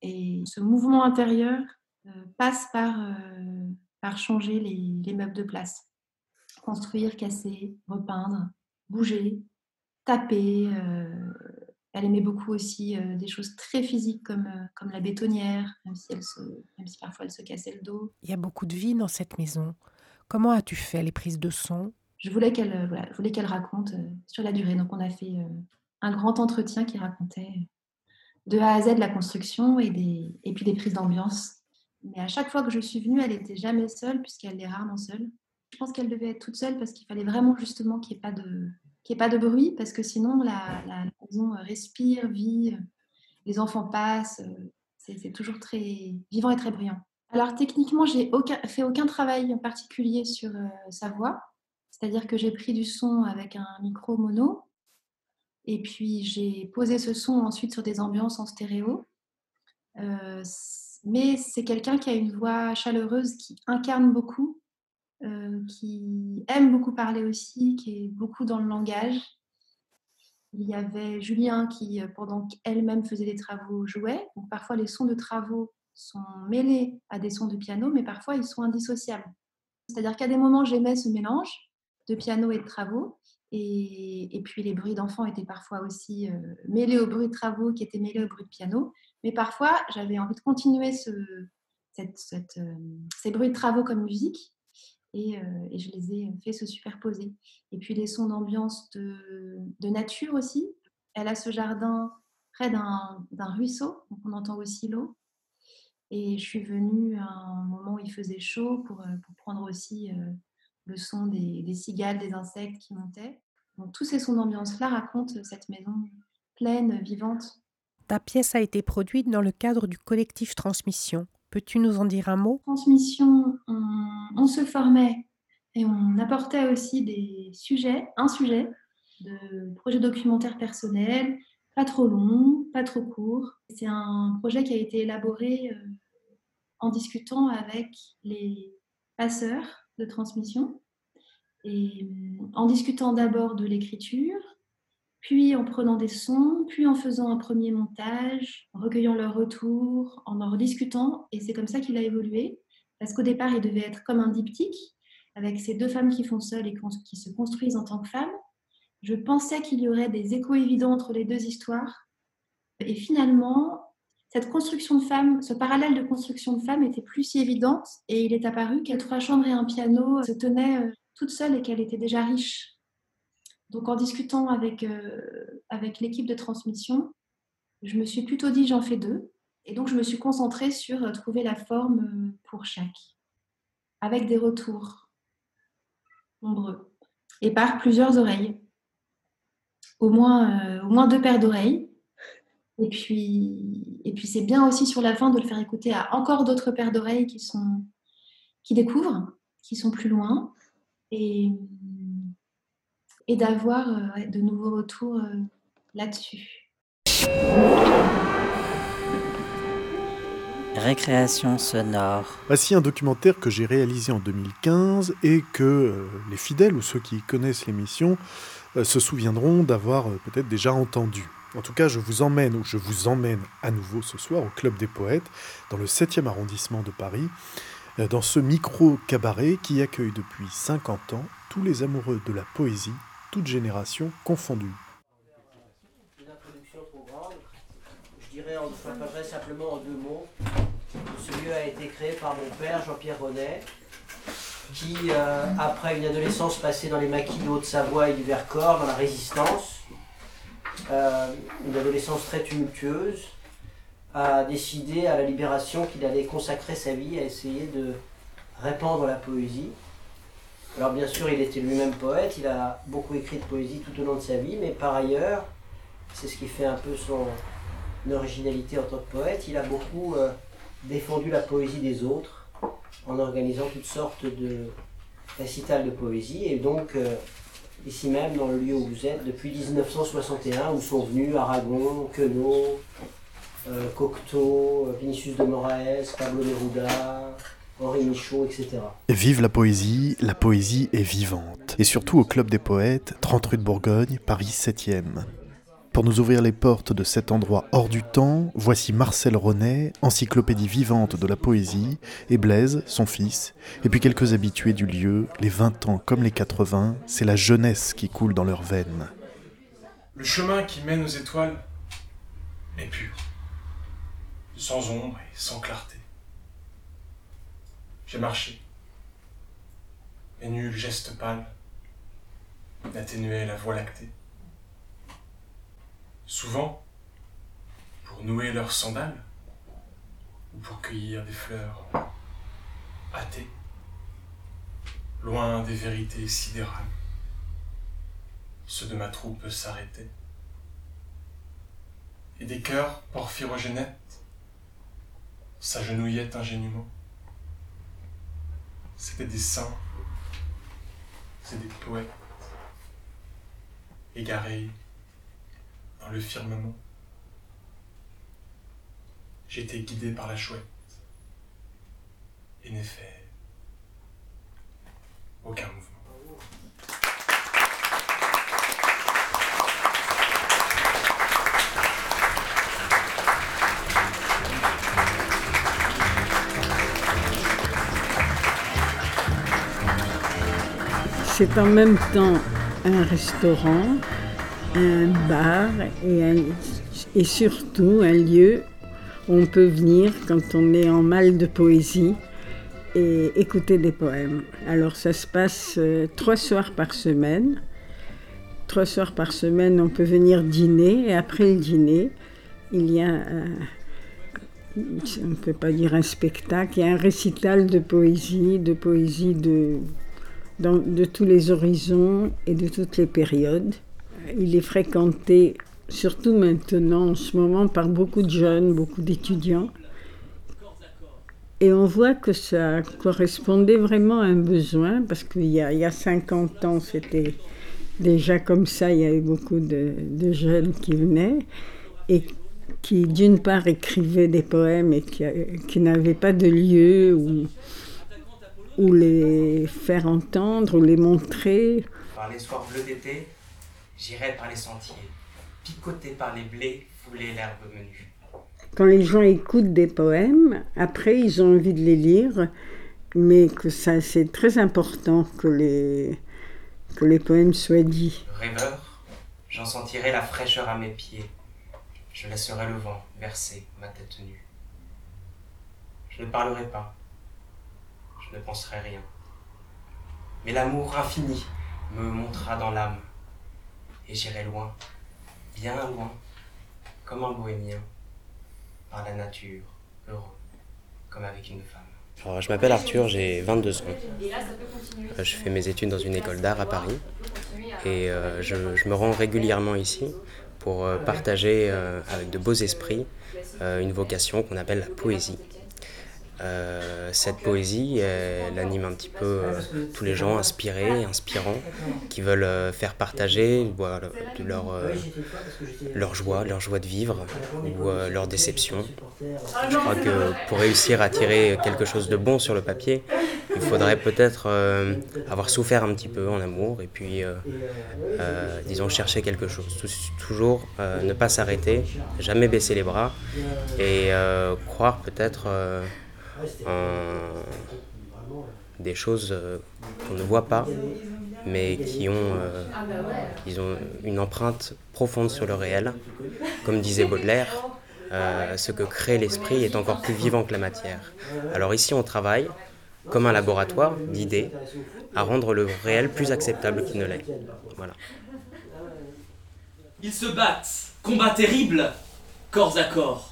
Et ce mouvement intérieur passe par, euh, par changer les, les meubles de place. Construire, casser, repeindre, bouger, taper, elle aimait beaucoup aussi euh, des choses très physiques comme, euh, comme la bétonnière, même si, elle se, même si parfois elle se cassait le dos. Il y a beaucoup de vie dans cette maison. Comment as-tu fait les prises de son? Je voulais qu'elle euh, voilà, voulais qu'elle raconte sur la durée. Donc on a fait un grand entretien qui racontait de A à Z la construction et, des, et puis des prises d'ambiance. Mais à chaque fois que je suis venue, elle n'était jamais seule puisqu'elle est rarement seule. Je pense qu'elle devait être toute seule parce qu'il fallait vraiment justement qu'il n'y ait pas de, n'y ait pas de bruit, parce que sinon la, maison respire, vit, les enfants passent, c'est toujours très vivant et très bruyant. Alors techniquement, j'ai aucun, fait aucun travail particulier sur euh, sa voix, c'est-à-dire que j'ai pris du son avec un micro mono, et puis j'ai posé ce son ensuite sur des ambiances en stéréo. Euh, mais c'est quelqu'un qui a une voix chaleureuse qui incarne beaucoup euh, qui aime beaucoup parler aussi, qui est beaucoup dans le langage. Il y avait Julien qui, euh, pendant qu'elle-même faisait des travaux, jouait. Donc parfois les sons de travaux sont mêlés à des sons de piano, mais parfois ils sont indissociables. C'est-à-dire qu'à des moments, j'aimais ce mélange de piano et de travaux. Et, puis les bruits d'enfants étaient parfois aussi euh, mêlés aux bruits de travaux qui étaient mêlés aux bruits de piano. Mais parfois, j'avais envie de continuer cette, ces bruits de travaux comme musique euh, et, je les ai fait se superposer. Et puis les sons d'ambiance de, nature aussi. Elle a ce jardin près d'un ruisseau, donc on entend aussi l'eau. Et je suis venue à un moment où il faisait chaud pour, euh, prendre aussi euh, le son des, cigales, des insectes qui montaient. Donc tous ces sons d'ambiance-là racontent cette maison pleine, vivante. Ta pièce a été produite dans le cadre du collectif Transmission. Peux-tu nous en dire un mot? Transmission, on, se formait et on apportait aussi des sujets, un sujet de projet documentaire personnel, pas trop long, pas trop court. C'est un projet qui a été élaboré euh, en discutant avec les passeurs de transmission et euh, en discutant d'abord de l'écriture, puis en prenant des sons, puis en faisant un premier montage, en recueillant leurs retours, en en rediscutant. Et c'est comme ça qu'il a évolué, parce qu'au départ, il devait être comme un diptyque, avec ces deux femmes qui font seules et qui se construisent en tant que femmes. Je pensais qu'il y aurait des échos évidents entre les deux histoires. Et finalement, cette construction de femmes, ce parallèle de construction de femmes était plus si évidente et il est apparu qu'à trois chambres et un piano se tenaient euh, toutes seules et qu'elle était déjà riche donc en discutant avec, euh, avec l'équipe de transmission, je me suis plutôt dit j'en fais deux. Et donc je me suis concentrée sur euh, trouver la forme euh, pour chaque, avec des retours nombreux et par plusieurs oreilles. Au moins, au moins deux paires d'oreilles. Et puis, et puis c'est bien aussi sur la fin de le faire écouter à encore d'autres paires d'oreilles qui, qui découvrent, qui sont plus loin. Et, et d'avoir euh, de nouveaux retours euh, là-dessus. Récréation sonore. Voici un documentaire que j'ai réalisé en 2015 et que euh, les fidèles ou ceux qui connaissent l'émission se souviendront d'avoir peut-être déjà entendu. En tout cas, je vous emmène, ou je vous emmène à nouveau ce soir au Club des Poètes, dans le 7e arrondissement de Paris, dans ce micro-cabaret qui accueille depuis 50 ans tous les amoureux de la poésie toutes générations confondues. Je dirais, simplement en deux mots. Ce lieu a été créé par mon père, Jean-Pierre Ronet, qui, euh, après une adolescence passée dans les maquis de Haute-Savoie et du Vercors, dans la résistance, euh, une adolescence très tumultueuse, a décidé à la libération qu'il allait consacrer sa vie à essayer de répandre la poésie alors bien sûr, il était lui-même poète, il a beaucoup écrit de poésie tout au long de sa vie, mais par ailleurs, c'est ce qui fait un peu son originalité en tant que poète, il a beaucoup euh, défendu la poésie des autres en organisant toutes sortes de récitals de poésie. Et donc, euh, ici même, dans le lieu où vous êtes, depuis 1961, où sont venus Aragon, Queneau, euh, Cocteau, Vinicius de Moraes, Pablo Neruda, Henri Michaud, etc. Vive la poésie, la poésie est vivante. Et surtout au Club des Poètes, 30 rue de Bourgogne, Paris 7e. Pour nous ouvrir les portes de cet endroit hors du temps, voici Marcel Ronet, encyclopédie vivante de la poésie, et Blaise, son fils, et puis quelques habitués du lieu, les 20 ans comme les 80, c'est la jeunesse qui coule dans leurs veines. Le chemin qui mène aux étoiles est pur, sans ombre et sans clarté. J'ai marché. Et nul geste pâle n'atténuait la voie lactée. Souvent, pour nouer leurs sandales, ou pour cueillir des fleurs hâtées, loin des vérités sidérales, ceux de ma troupe s'arrêtaient. Et des cœurs porphyrogénètes s'agenouillaient ingénument. C'était des saints, c'est des poètes, égarés dans le firmament. J'étais guidé par la chouette et n'ai fait aucun mouvement. C'est en même temps un restaurant, un bar et, surtout un lieu où on peut venir quand on est en mal de poésie et écouter des poèmes. Alors ça se passe euh, trois soirs par semaine. Trois soirs par semaine, on peut venir dîner et après le dîner, il y a, on ne peut pas dire un spectacle, il y a un récital de poésie, de poésie de de tous les horizons et de toutes les périodes. Il est fréquenté, surtout maintenant, en ce moment, par beaucoup de jeunes, beaucoup d'étudiants. Et on voit que ça correspondait vraiment à un besoin, parce qu'il y, y, a 50 ans, c'était déjà comme ça, il y avait beaucoup de, jeunes qui venaient et qui, d'une part, écrivaient des poèmes et qui, qui n'avaient pas de lieu où, où les faire entendre, ou les montrer. Par les soirs bleus d'été, j'irai par les sentiers, picoté par les blés, fouler l'herbe menue. Quand les gens écoutent des poèmes, après ils ont envie de les lire, mais que ça c'est très important que les, que les poèmes soient dits. Rêveur, j'en sentirai la fraîcheur à mes pieds. Je laisserai le vent verser ma tête nue. Je ne parlerai pas, ne penserai rien. Mais l'amour infini me montera dans l'âme, et j'irai loin, bien loin, comme un bohémien, par la nature, heureux, comme avec une femme. Alors, je m'appelle Arthur, j'ai 22 ans. Euh, Je fais mes études dans une école d'art à Paris et euh, je, je me rends régulièrement ici pour euh, partager euh, avec de beaux esprits une vocation qu'on appelle la poésie. Euh, cette poésie, elle anime un petit peu euh, tous les gens inspirés, inspirants, qui veulent euh, faire partager leur, leur joie, leur joie de vivre ou leur déception. Je crois que pour réussir à tirer quelque chose de bon sur le papier, il faudrait peut-être avoir souffert un petit peu en amour et puis, disons, chercher quelque chose. Tou- Toujours ne pas s'arrêter, jamais baisser les bras et croire peut-être en des choses euh, qu'on ne voit pas, mais qui ont, euh, ils ont une empreinte profonde sur le réel. Comme disait Baudelaire, euh, ce que crée l'esprit est encore plus vivant que la matière. Alors ici, on travaille comme un laboratoire d'idées à rendre le réel plus acceptable qu'il ne l'est. Voilà. Ils se battent, combat terrible, corps à corps.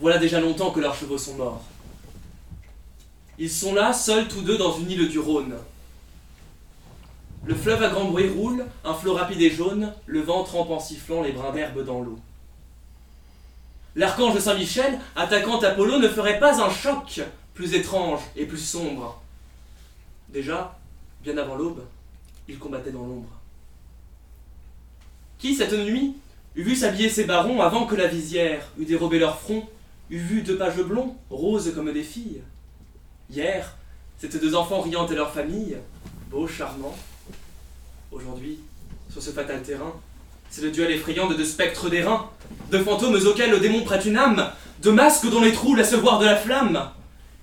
Voilà déjà longtemps que leurs chevaux sont morts. Ils sont là, seuls tous deux dans une île du Rhône. Le fleuve à grand bruit roule, un flot rapide et jaune, le vent trempe en sifflant les brins d'herbe dans l'eau. L'archange Saint-Michel, attaquant Apollo, ne ferait pas un choc plus étrange et plus sombre. Déjà, bien avant l'aube, il combattait dans l'ombre. Qui, cette nuit, eût vu s'habiller ses barons avant que la visière eût dérobé leur front, eût vu deux pages blonds, roses comme des filles Hier, c'étaient deux enfants riant et leur famille, beaux, charmants. Aujourd'hui, sur ce fatal terrain, c'est le duel effrayant de deux spectres d'airain, de fantômes auxquels le démon prête une âme, de masques dont les trous laissent voir de la flamme.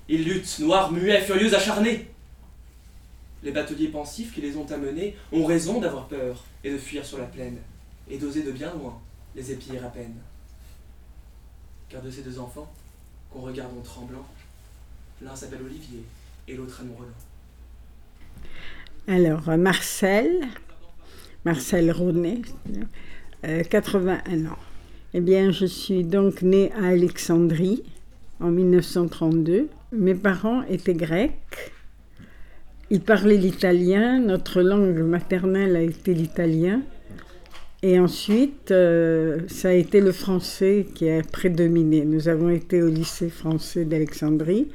Ils luttent, noirs, muets, furieux, acharnés. Les bateliers pensifs qui les ont amenés ont raison d'avoir peur et de fuir sur la plaine, et d'oser de bien loin les épier à peine. Car de ces deux enfants, qu'on regarde en tremblant, l'un s'appelle Olivier et l'autre Anne Roland. Alors, euh, Marcel, Marcel Ronet, euh, 81 ans. Eh bien, je suis donc née à Alexandrie en 1932. Mes parents étaient grecs. Ils parlaient l'italien. Notre langue maternelle a été l'italien. Et ensuite, euh, ça a été le français qui a prédominé. Nous avons été au lycée français d'Alexandrie.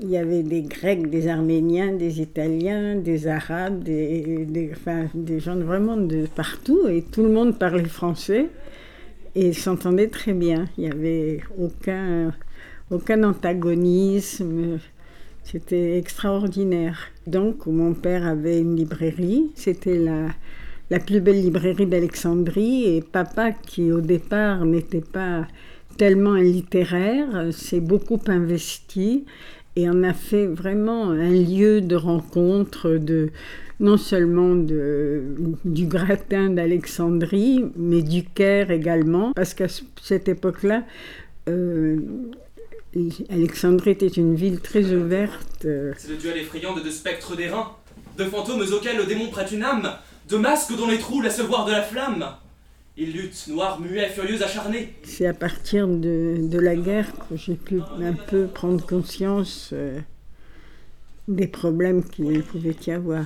Il y avait des Grecs, des Arméniens, des Italiens, des Arabes, des, gens vraiment de partout. Et tout le monde parlait français et s'entendait très bien. Il n'y avait aucun, aucun antagonisme. C'était extraordinaire. Donc, mon père avait une librairie. C'était la, la plus belle librairie d'Alexandrie. Et papa, qui au départ n'était pas tellement un littéraire, s'est beaucoup investi et on a fait vraiment un lieu de rencontre de non seulement de, du gratin d'Alexandrie, mais du Caire également, parce qu'à cette époque-là, euh, Alexandrie était une ville très ouverte. euh, C'est le duel effrayant de deux spectres d'airain, de fantômes auxquels le démon prête une âme, de masques dont les trous laissent voir de la flamme. Ils luttent, noirs, muets, furieux, acharnés. C'est à partir de, la guerre que j'ai pu un peu prendre conscience euh, des problèmes qu'il pouvait y avoir.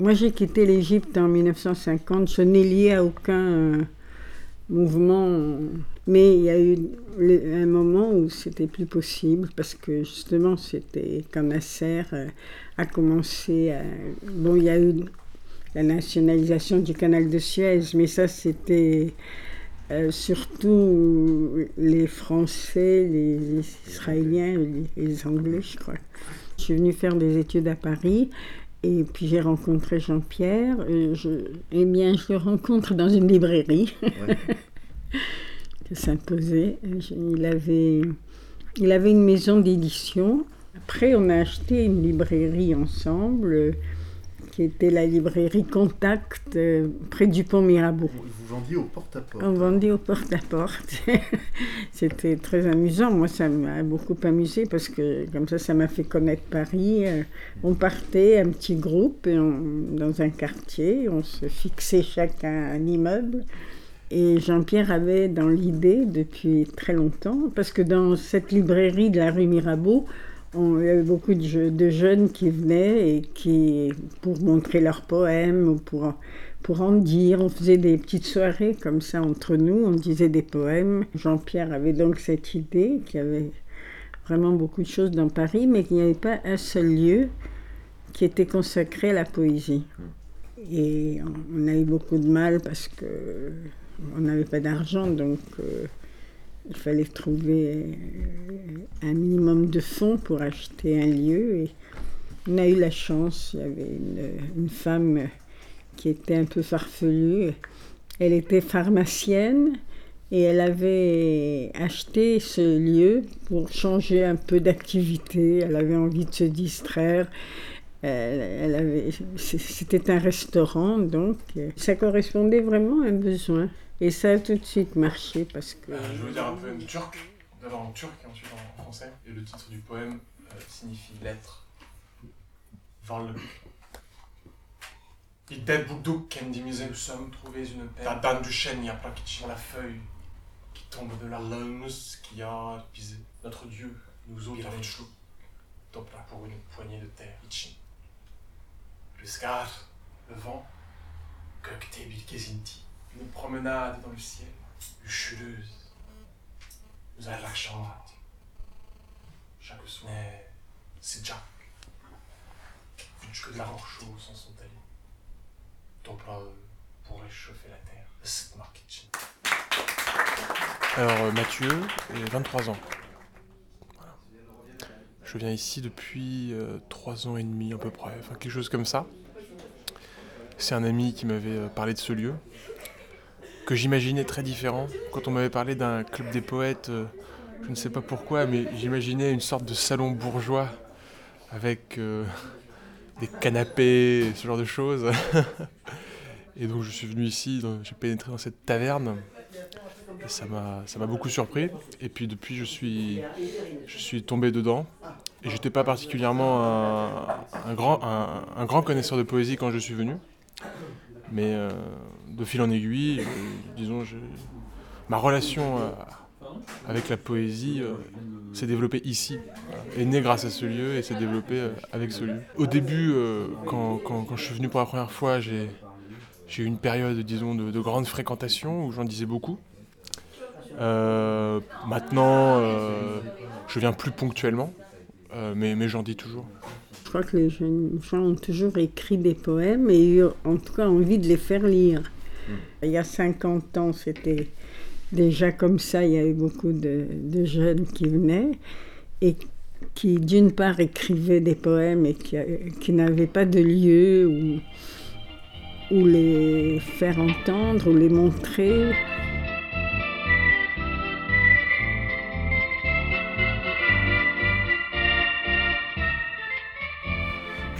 Moi, j'ai quitté l'Égypte en 1950. Je n'ai lié à aucun euh, mouvement, mais il y a eu un moment où c'était plus possible parce que justement, c'était quand Nasser euh, a commencé à. Bon, il y a eu la nationalisation du canal de Suez, mais ça c'était euh, surtout les Français, les Israéliens, les, les, Anglais, je crois. Je suis venue faire des études à Paris et puis j'ai rencontré Jean-Pierre. Je, eh bien, je le rencontre dans une librairie. Ouais. s'imposait. Il avait, il avait une maison d'édition. Après, on a acheté une librairie ensemble qui était la librairie Contact euh, près du pont Mirabeau. Vous vendiez au porte-à-porte On vendait au porte-à-porte. C'était très amusant. Moi, ça m'a beaucoup amusé parce que comme ça, ça m'a fait connaître Paris. Euh, on partait, un petit groupe, et dans un quartier. On se fixait chacun un immeuble. Et Jean-Pierre avait dans l'idée depuis très longtemps, parce que dans cette librairie de la rue Mirabeau, on, il y avait beaucoup de, jeunes qui venaient et qui, pour montrer leurs poèmes ou pour, pour en dire, on faisait des petites soirées comme ça entre nous, on disait des poèmes. Jean-Pierre avait donc cette idée qu'il y avait vraiment beaucoup de choses dans Paris, mais qu'il n'y avait pas un seul lieu qui était consacré à la poésie. Et on a eu beaucoup de mal parce que on n'avait pas d'argent, donc euh, il fallait trouver un minimum de fonds pour acheter un lieu. Et on a eu la chance, il y avait une, une femme qui était un peu farfelue. Elle était pharmacienne et elle avait acheté ce lieu pour changer un peu d'activité. Elle avait envie de se distraire. Elle, elle avait, c'était un restaurant, donc ça correspondait vraiment à un besoin. Et ça a tout de suite marché parce que. Euh, je veux dire un poème turc, d'abord en turc et ensuite en français. Et le titre du poème euh, signifie lettre. Varlık. İddet bulduk kendimize nous sommes trouvés une paire. Tadan düşen yaprak için la feuille qui tombe de l'arbre. qui a pisé. Notre Dieu nous ôte la toprak pour une poignée de terre. için. Rüzgar, le vent, gökte bir gezinti une promenade dans le ciel, luchuleuse. Nous allons la chambre. Chaque soir, c'est Jack. que de la roche s'en sont allés. Ton plan pour réchauffer la terre. Cette kitchen. Alors, euh, Mathieu, j'ai 23 ans. Je viens ici depuis euh, 3 ans et demi à peu près, enfin quelque chose comme ça. C'est un ami qui m'avait euh, parlé de ce lieu, que j'imaginais très différent. Quand on m'avait parlé d'un club des poètes, euh, je ne sais pas pourquoi, mais j'imaginais une sorte de salon bourgeois avec euh, des canapés, ce genre de choses. et donc je suis venu ici, j'ai pénétré dans cette taverne. Et ça m'a, beaucoup surpris. Et puis depuis, je suis, je suis tombé dedans. Et j'étais pas particulièrement un, grand, un, grand connaisseur de poésie quand je suis venu. Mais euh, de fil en aiguille, disons, ma relation euh, avec la poésie euh, s'est développée ici, est née grâce à ce lieu et s'est développée avec ce lieu. Au début, quand, quand, quand, je suis venu pour la première fois, j'ai eu une période, disons, de, de grande fréquentation où j'en disais beaucoup. maintenant, je viens plus ponctuellement, mais, mais j'en dis toujours. Je crois que les jeunes gens ont toujours écrit des poèmes et eu en tout cas envie de les faire lire. Mm. Il y a 50 ans, c'était déjà comme ça, il y avait beaucoup de, de jeunes qui venaient et qui d'une part écrivaient des poèmes et qui, qui n'avaient pas de lieu où, où les faire entendre, ou les montrer.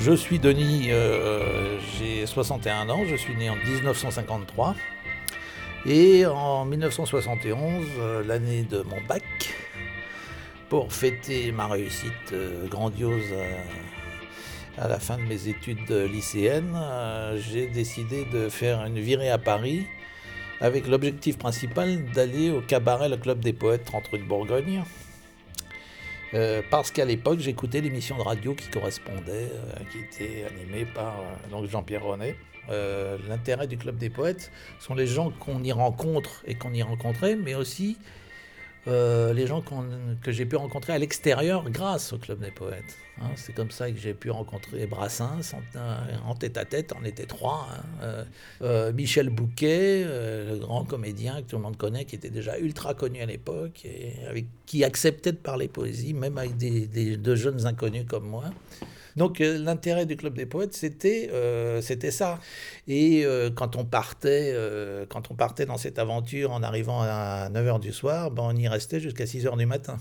Je suis Denis, euh, j'ai 61 ans, je suis né en 1953. Et en 1971, euh, l'année de mon bac, pour fêter ma réussite euh, grandiose à, la fin de mes études lycéennes, euh, j'ai décidé de faire une virée à Paris avec l'objectif principal d'aller au cabaret Le Club des Poètes 30 rue de Bourgogne. Euh, parce qu'à l'époque, j'écoutais l'émission de radio qui correspondait, euh, qui était animée par euh, Jean-Pierre René. L'intérêt du Club des Poètes sont les gens qu'on y rencontre et qu'on y rencontrait, mais aussi euh, les gens que j'ai pu rencontrer à l'extérieur grâce au Club des Poètes. Hein. c'est comme ça que j'ai pu rencontrer Brassens en, tête à tête, on était trois. Euh, euh, Michel Bouquet, le grand comédien que tout le monde connaît, qui était déjà ultra connu à l'époque, qui acceptait de parler poésie, même avec des, des, de jeunes inconnus comme moi. Donc euh, l'intérêt du Club des Poètes, c'était euh, c'était ça. Et euh, quand, on partait, quand on partait dans cette aventure en arrivant à 9h du soir, ben, on y restait jusqu'à 6h du matin.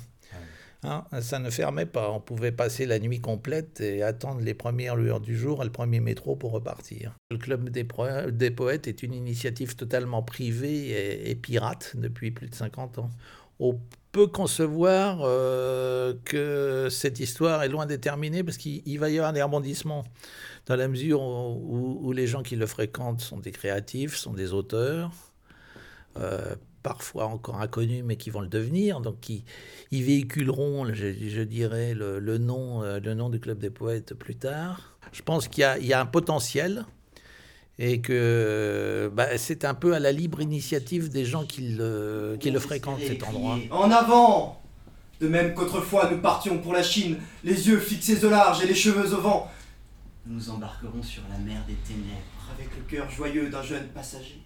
Hein, ça ne fermait pas. On pouvait passer la nuit complète et attendre les premières lueurs du jour et le premier métro pour repartir. Le Club des, des Poètes est une initiative totalement privée et, et pirate depuis plus de 50 ans. Au peut concevoir euh, que cette histoire est loin d'être terminée parce qu'il va y avoir des rebondissements dans la mesure où, les gens qui le fréquentent sont des créatifs, sont des auteurs, euh, parfois encore inconnus mais qui vont le devenir, donc qui ils véhiculeront, je, dirais, le, nom, euh, le nom du Club des Poètes plus tard. Je pense qu'il y, y, a un potentiel et que bah, c'est un peu à la libre initiative des gens qui le, qui le fréquentent cet endroit. En avant De même qu'autrefois nous partions pour la Chine, les yeux fixés au large et les cheveux au vent. Nous embarquerons sur la mer des ténèbres avec le cœur joyeux d'un jeune passager.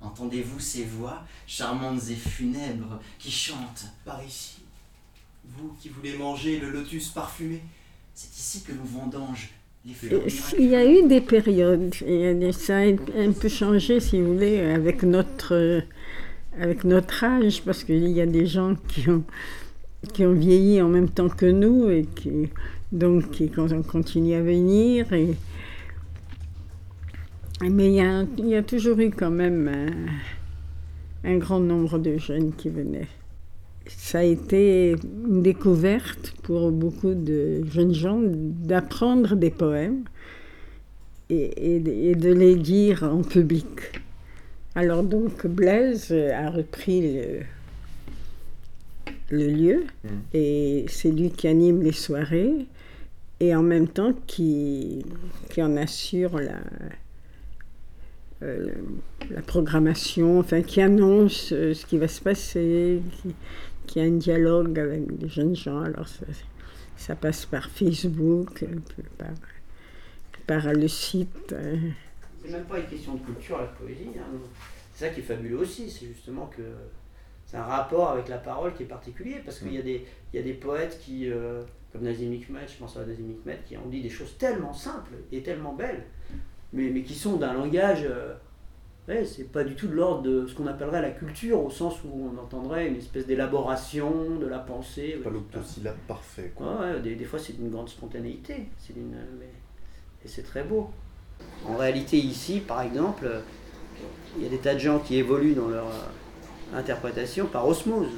Entendez-vous ces voix charmantes et funèbres qui chantent par ici? Vous qui voulez manger le lotus parfumé, c'est ici que nous vendanges il y a eu des périodes, et ça a un peu changé, si vous voulez, avec notre, avec notre âge, parce qu'il y a des gens qui ont, qui ont vieilli en même temps que nous, et qui, donc, qui continuent à venir. Et, mais il y, a, il y a toujours eu quand même un, un grand nombre de jeunes qui venaient ça a été une découverte pour beaucoup de jeunes gens d'apprendre des poèmes et, de les dire en public. Alors donc Blaise a repris le, lieu mmh. et c'est lui qui anime les soirées et en même temps qui, qui en assure la, euh, la programmation, enfin qui annonce euh, ce qui va se passer, qui a un dialogue avec les jeunes gens. Alors ça, passe par Facebook, par, le site. Euh. C'est même pas une question de culture, la poésie. Hein. C'est ça qui est fabuleux aussi, c'est justement que c'est un rapport avec la parole qui est particulier, parce qu'il y, a des, y a des poètes qui, euh, comme Nazim Hikmet, je pense à Nazim Hikmet, qui ont dit des choses tellement simples et tellement belles, mais, mais qui sont d'un langage... Euh, Ouais, c'est pas du tout de l'ordre de ce qu'on appellerait la culture, au sens où on entendrait une espèce d'élaboration de la pensée. Pas l'octosyllabe parfait. Quoi. Ouais, des, des, fois c'est d'une grande spontanéité, c'est une, et c'est très beau. En réalité ici, par exemple, il y a des tas de gens qui évoluent dans leur euh, interprétation par osmose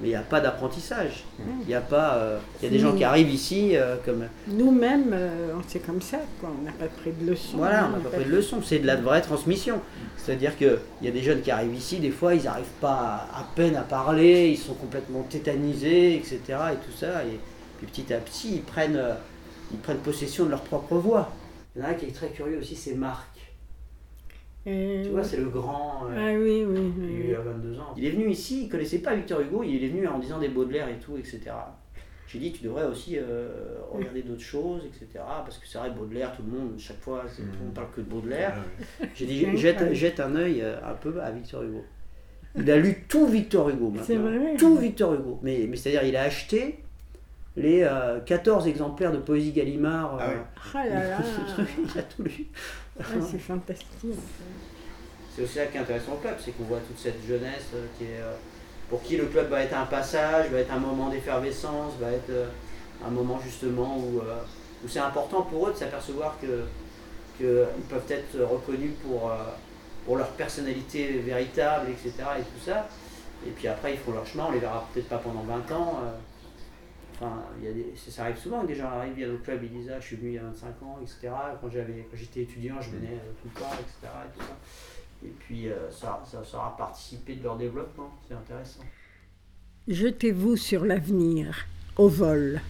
mais il n'y a pas d'apprentissage. Il y a pas, euh, il y a des gens qui arrivent ici euh, comme. Nous-mêmes, euh, c'est comme ça, quoi. On n'a pas pris de leçons. Voilà, on n'a pas pris de leçons. C'est de la vraie transmission. C'est-à-dire qu'il y a des jeunes qui arrivent ici, des fois, ils n'arrivent pas à, peine à parler, ils sont complètement tétanisés, etc. Et tout ça. Et puis petit à petit, ils prennent, ils prennent possession de leur propre voix. Il y en a un qui est très curieux aussi, c'est Marc. Tu vois, c'est le grand. Euh, ah oui, oui, Il a 22 ans. Il est venu ici, il connaissait pas Victor Hugo, il est venu en disant des Baudelaire et tout, etc. J'ai dit, tu devrais aussi euh, regarder d'autres choses, etc. Parce que c'est vrai, Baudelaire, tout le monde, chaque fois, on on parle que de Baudelaire. J'ai dit, jette, jette un œil euh, un peu à Victor Hugo. Il a lu tout Victor Hugo maintenant. Vrai. Tout Victor Hugo. Mais, mais c'est-à-dire, il a acheté les 14 exemplaires de Poésie Gallimard. Ah, ah là là. il a tout lu. Ah, c'est fantastique. C'est aussi ça qui est intéressant au club, c'est qu'on voit toute cette jeunesse euh, qui est, euh, pour qui le club va être un passage, va être un moment d'effervescence, va être euh, un moment justement où, où c'est important pour eux de s'apercevoir que qu'ils peuvent être reconnus pour, pour leur personnalité véritable, etc. Et tout ça. Et puis après, ils font leur chemin, on les verra peut-être pas pendant 20 ans. Enfin, y a des, ça arrive souvent des gens arrivent, à notre club, ils disent ah, je suis venu il y a 25 ans, etc. Quand j'étais étudiant, je venais euh, tout le temps, etc. Et, puis euh, ça, ça, ça aura participé de leur développement, c'est intéressant. Jetez-vous sur l'avenir, au vol,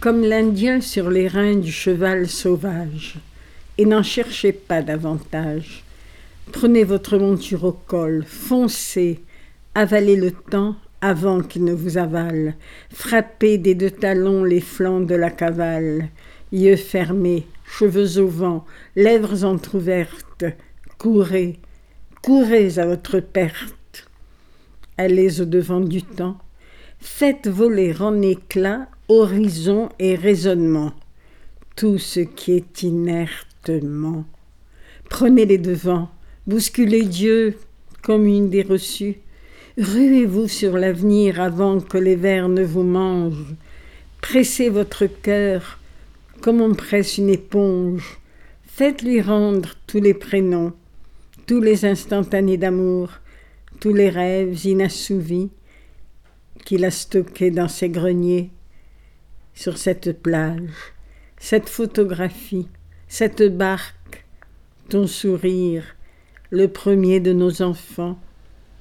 comme l'Indien sur les reins du cheval sauvage, et n'en cherchez pas davantage. Prenez votre monture au col, foncez, avalez le temps avant qu'il ne vous avale. Frappez des deux talons les flancs de la cavale. Yeux fermés, cheveux au vent, lèvres entr'ouvertes. Courez, courez à votre perte. Allez au-devant du temps. Faites voler en éclats horizon et raisonnement tout ce qui est inertement. Prenez les devants, bousculez Dieu comme une des reçues. Ruez-vous sur l'avenir avant que les vers ne vous mangent. Pressez votre cœur comme on presse une éponge. Faites-lui rendre tous les prénoms, tous les instantanés d'amour, tous les rêves inassouvis qu'il a stockés dans ses greniers, sur cette plage, cette photographie, cette barque, ton sourire, le premier de nos enfants,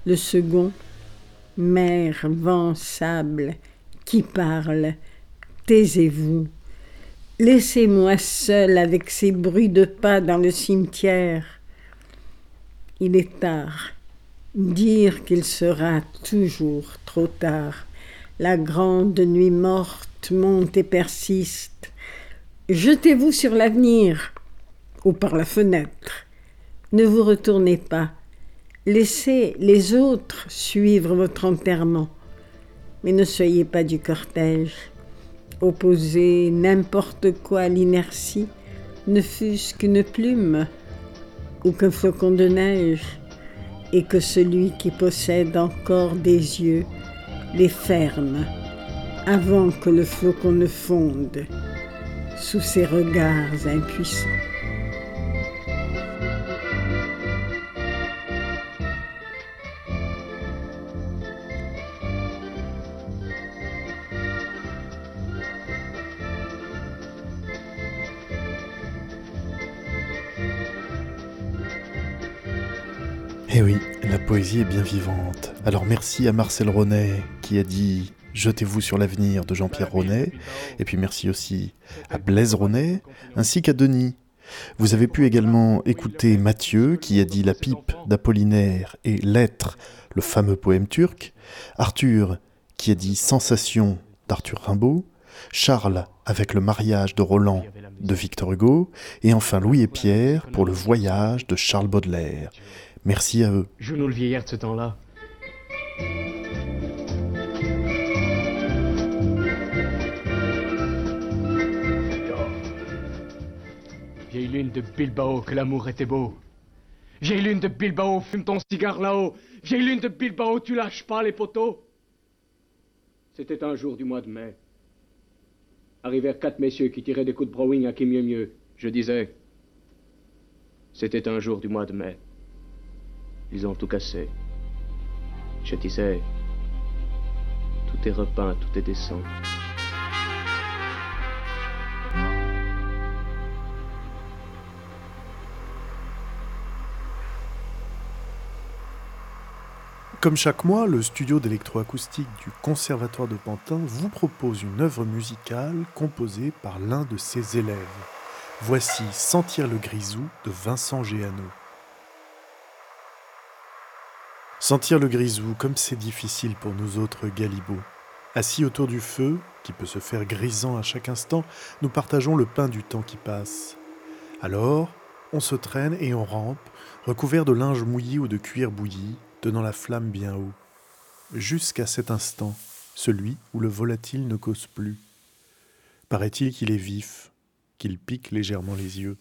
le second, mer, vent, sable, qui parle, taisez-vous. Laissez-moi seul avec ces bruits de pas dans le cimetière. Il est tard. Dire qu'il sera toujours trop tard. La grande nuit morte monte et persiste. Jetez-vous sur l'avenir ou par la fenêtre. Ne vous retournez pas. Laissez les autres suivre votre enterrement. Mais ne soyez pas du cortège. Opposez n'importe quoi à l'inertie, ne fût-ce qu'une plume ou qu'un flocon de neige, et que celui qui possède encore des yeux les ferme avant que le flocon ne fonde sous ses regards impuissants. Eh oui, la poésie est bien vivante. Alors merci à Marcel Ronet qui a dit Jetez-vous sur l'avenir de Jean-Pierre Ronet, et puis merci aussi à Blaise Ronet, ainsi qu'à Denis. Vous avez pu également écouter Mathieu qui a dit La pipe d'Apollinaire et Lettre, le fameux poème turc, Arthur qui a dit Sensation d'Arthur Rimbaud, Charles avec le mariage de Roland de Victor Hugo, et enfin Louis et Pierre pour le voyage de Charles Baudelaire. Merci à eux. Joue-nous le vieillard de ce temps-là. Vieille lune de Bilbao, que l'amour était beau. Vieille lune de Bilbao, fume ton cigare là-haut. Vieille lune de Bilbao, tu lâches pas les poteaux. C'était un jour du mois de mai. Arrivèrent quatre messieurs qui tiraient des coups de browing à qui mieux mieux. Je disais, c'était un jour du mois de mai. Ils ont tout cassé. Je tout est repeint, tout est décent. Comme chaque mois, le studio d'électroacoustique du Conservatoire de Pantin vous propose une œuvre musicale composée par l'un de ses élèves. Voici Sentir le grisou de Vincent Géano. Sentir le grisou, comme c'est difficile pour nous autres galibots. Assis autour du feu, qui peut se faire grisant à chaque instant, nous partageons le pain du temps qui passe. Alors, on se traîne et on rampe, recouvert de linge mouillé ou de cuir bouilli, tenant la flamme bien haut. Jusqu'à cet instant, celui où le volatile ne cause plus. Paraît-il qu'il est vif, qu'il pique légèrement les yeux.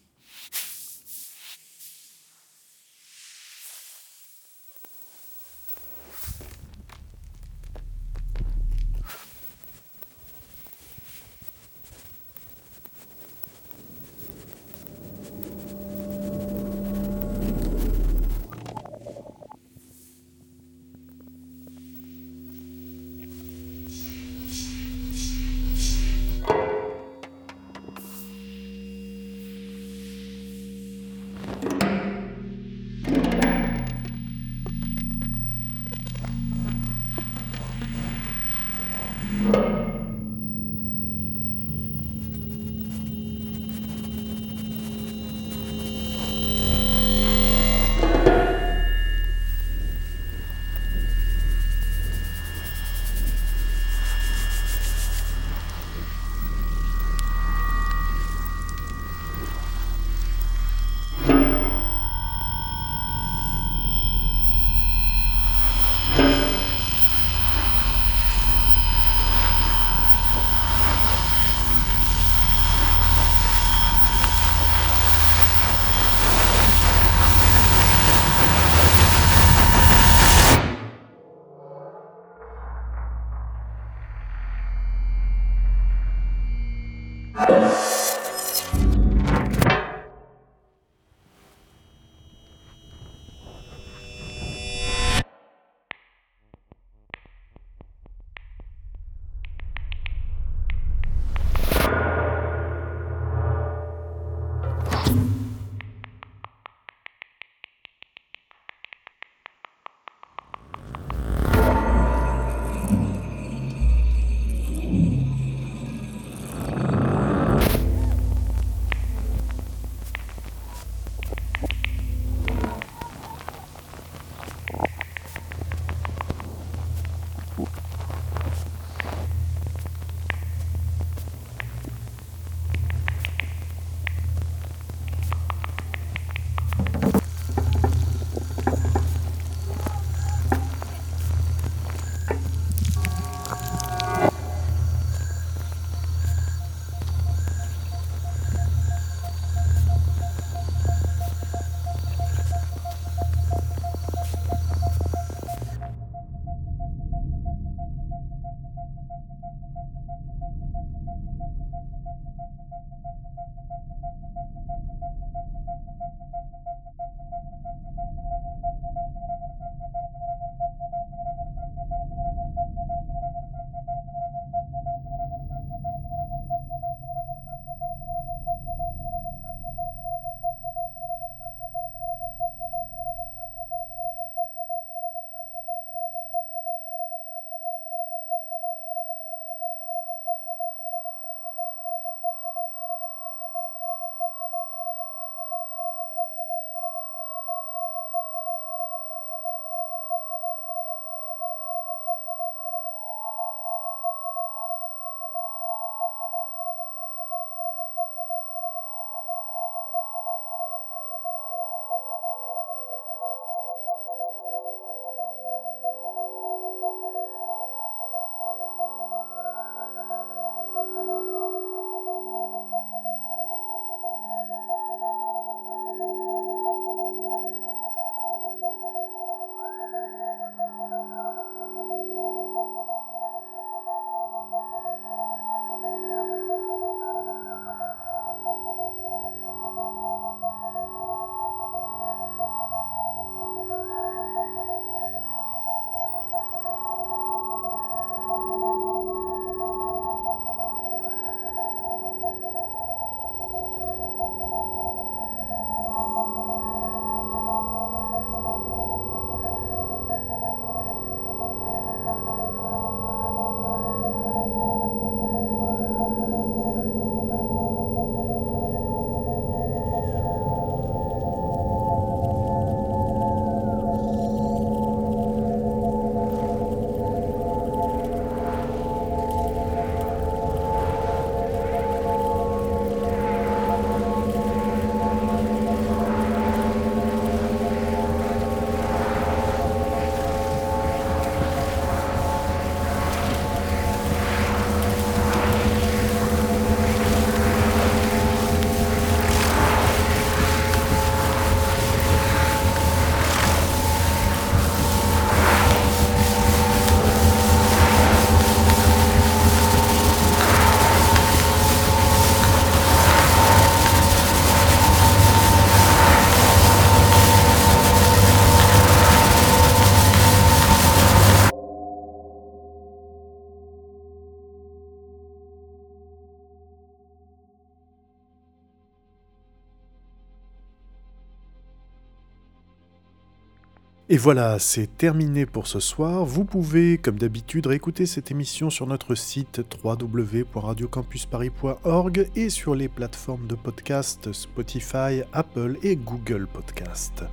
Voilà, c'est terminé pour ce soir. Vous pouvez, comme d'habitude, réécouter cette émission sur notre site www.radiocampusparis.org et sur les plateformes de podcast Spotify, Apple et Google Podcast.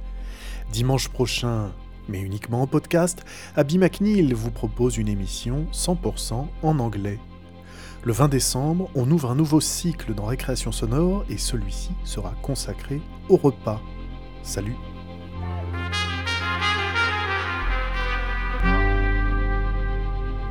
Dimanche prochain, mais uniquement en podcast, Abby McNeil vous propose une émission 100% en anglais. Le 20 décembre, on ouvre un nouveau cycle dans Récréation sonore et celui-ci sera consacré au repas. Salut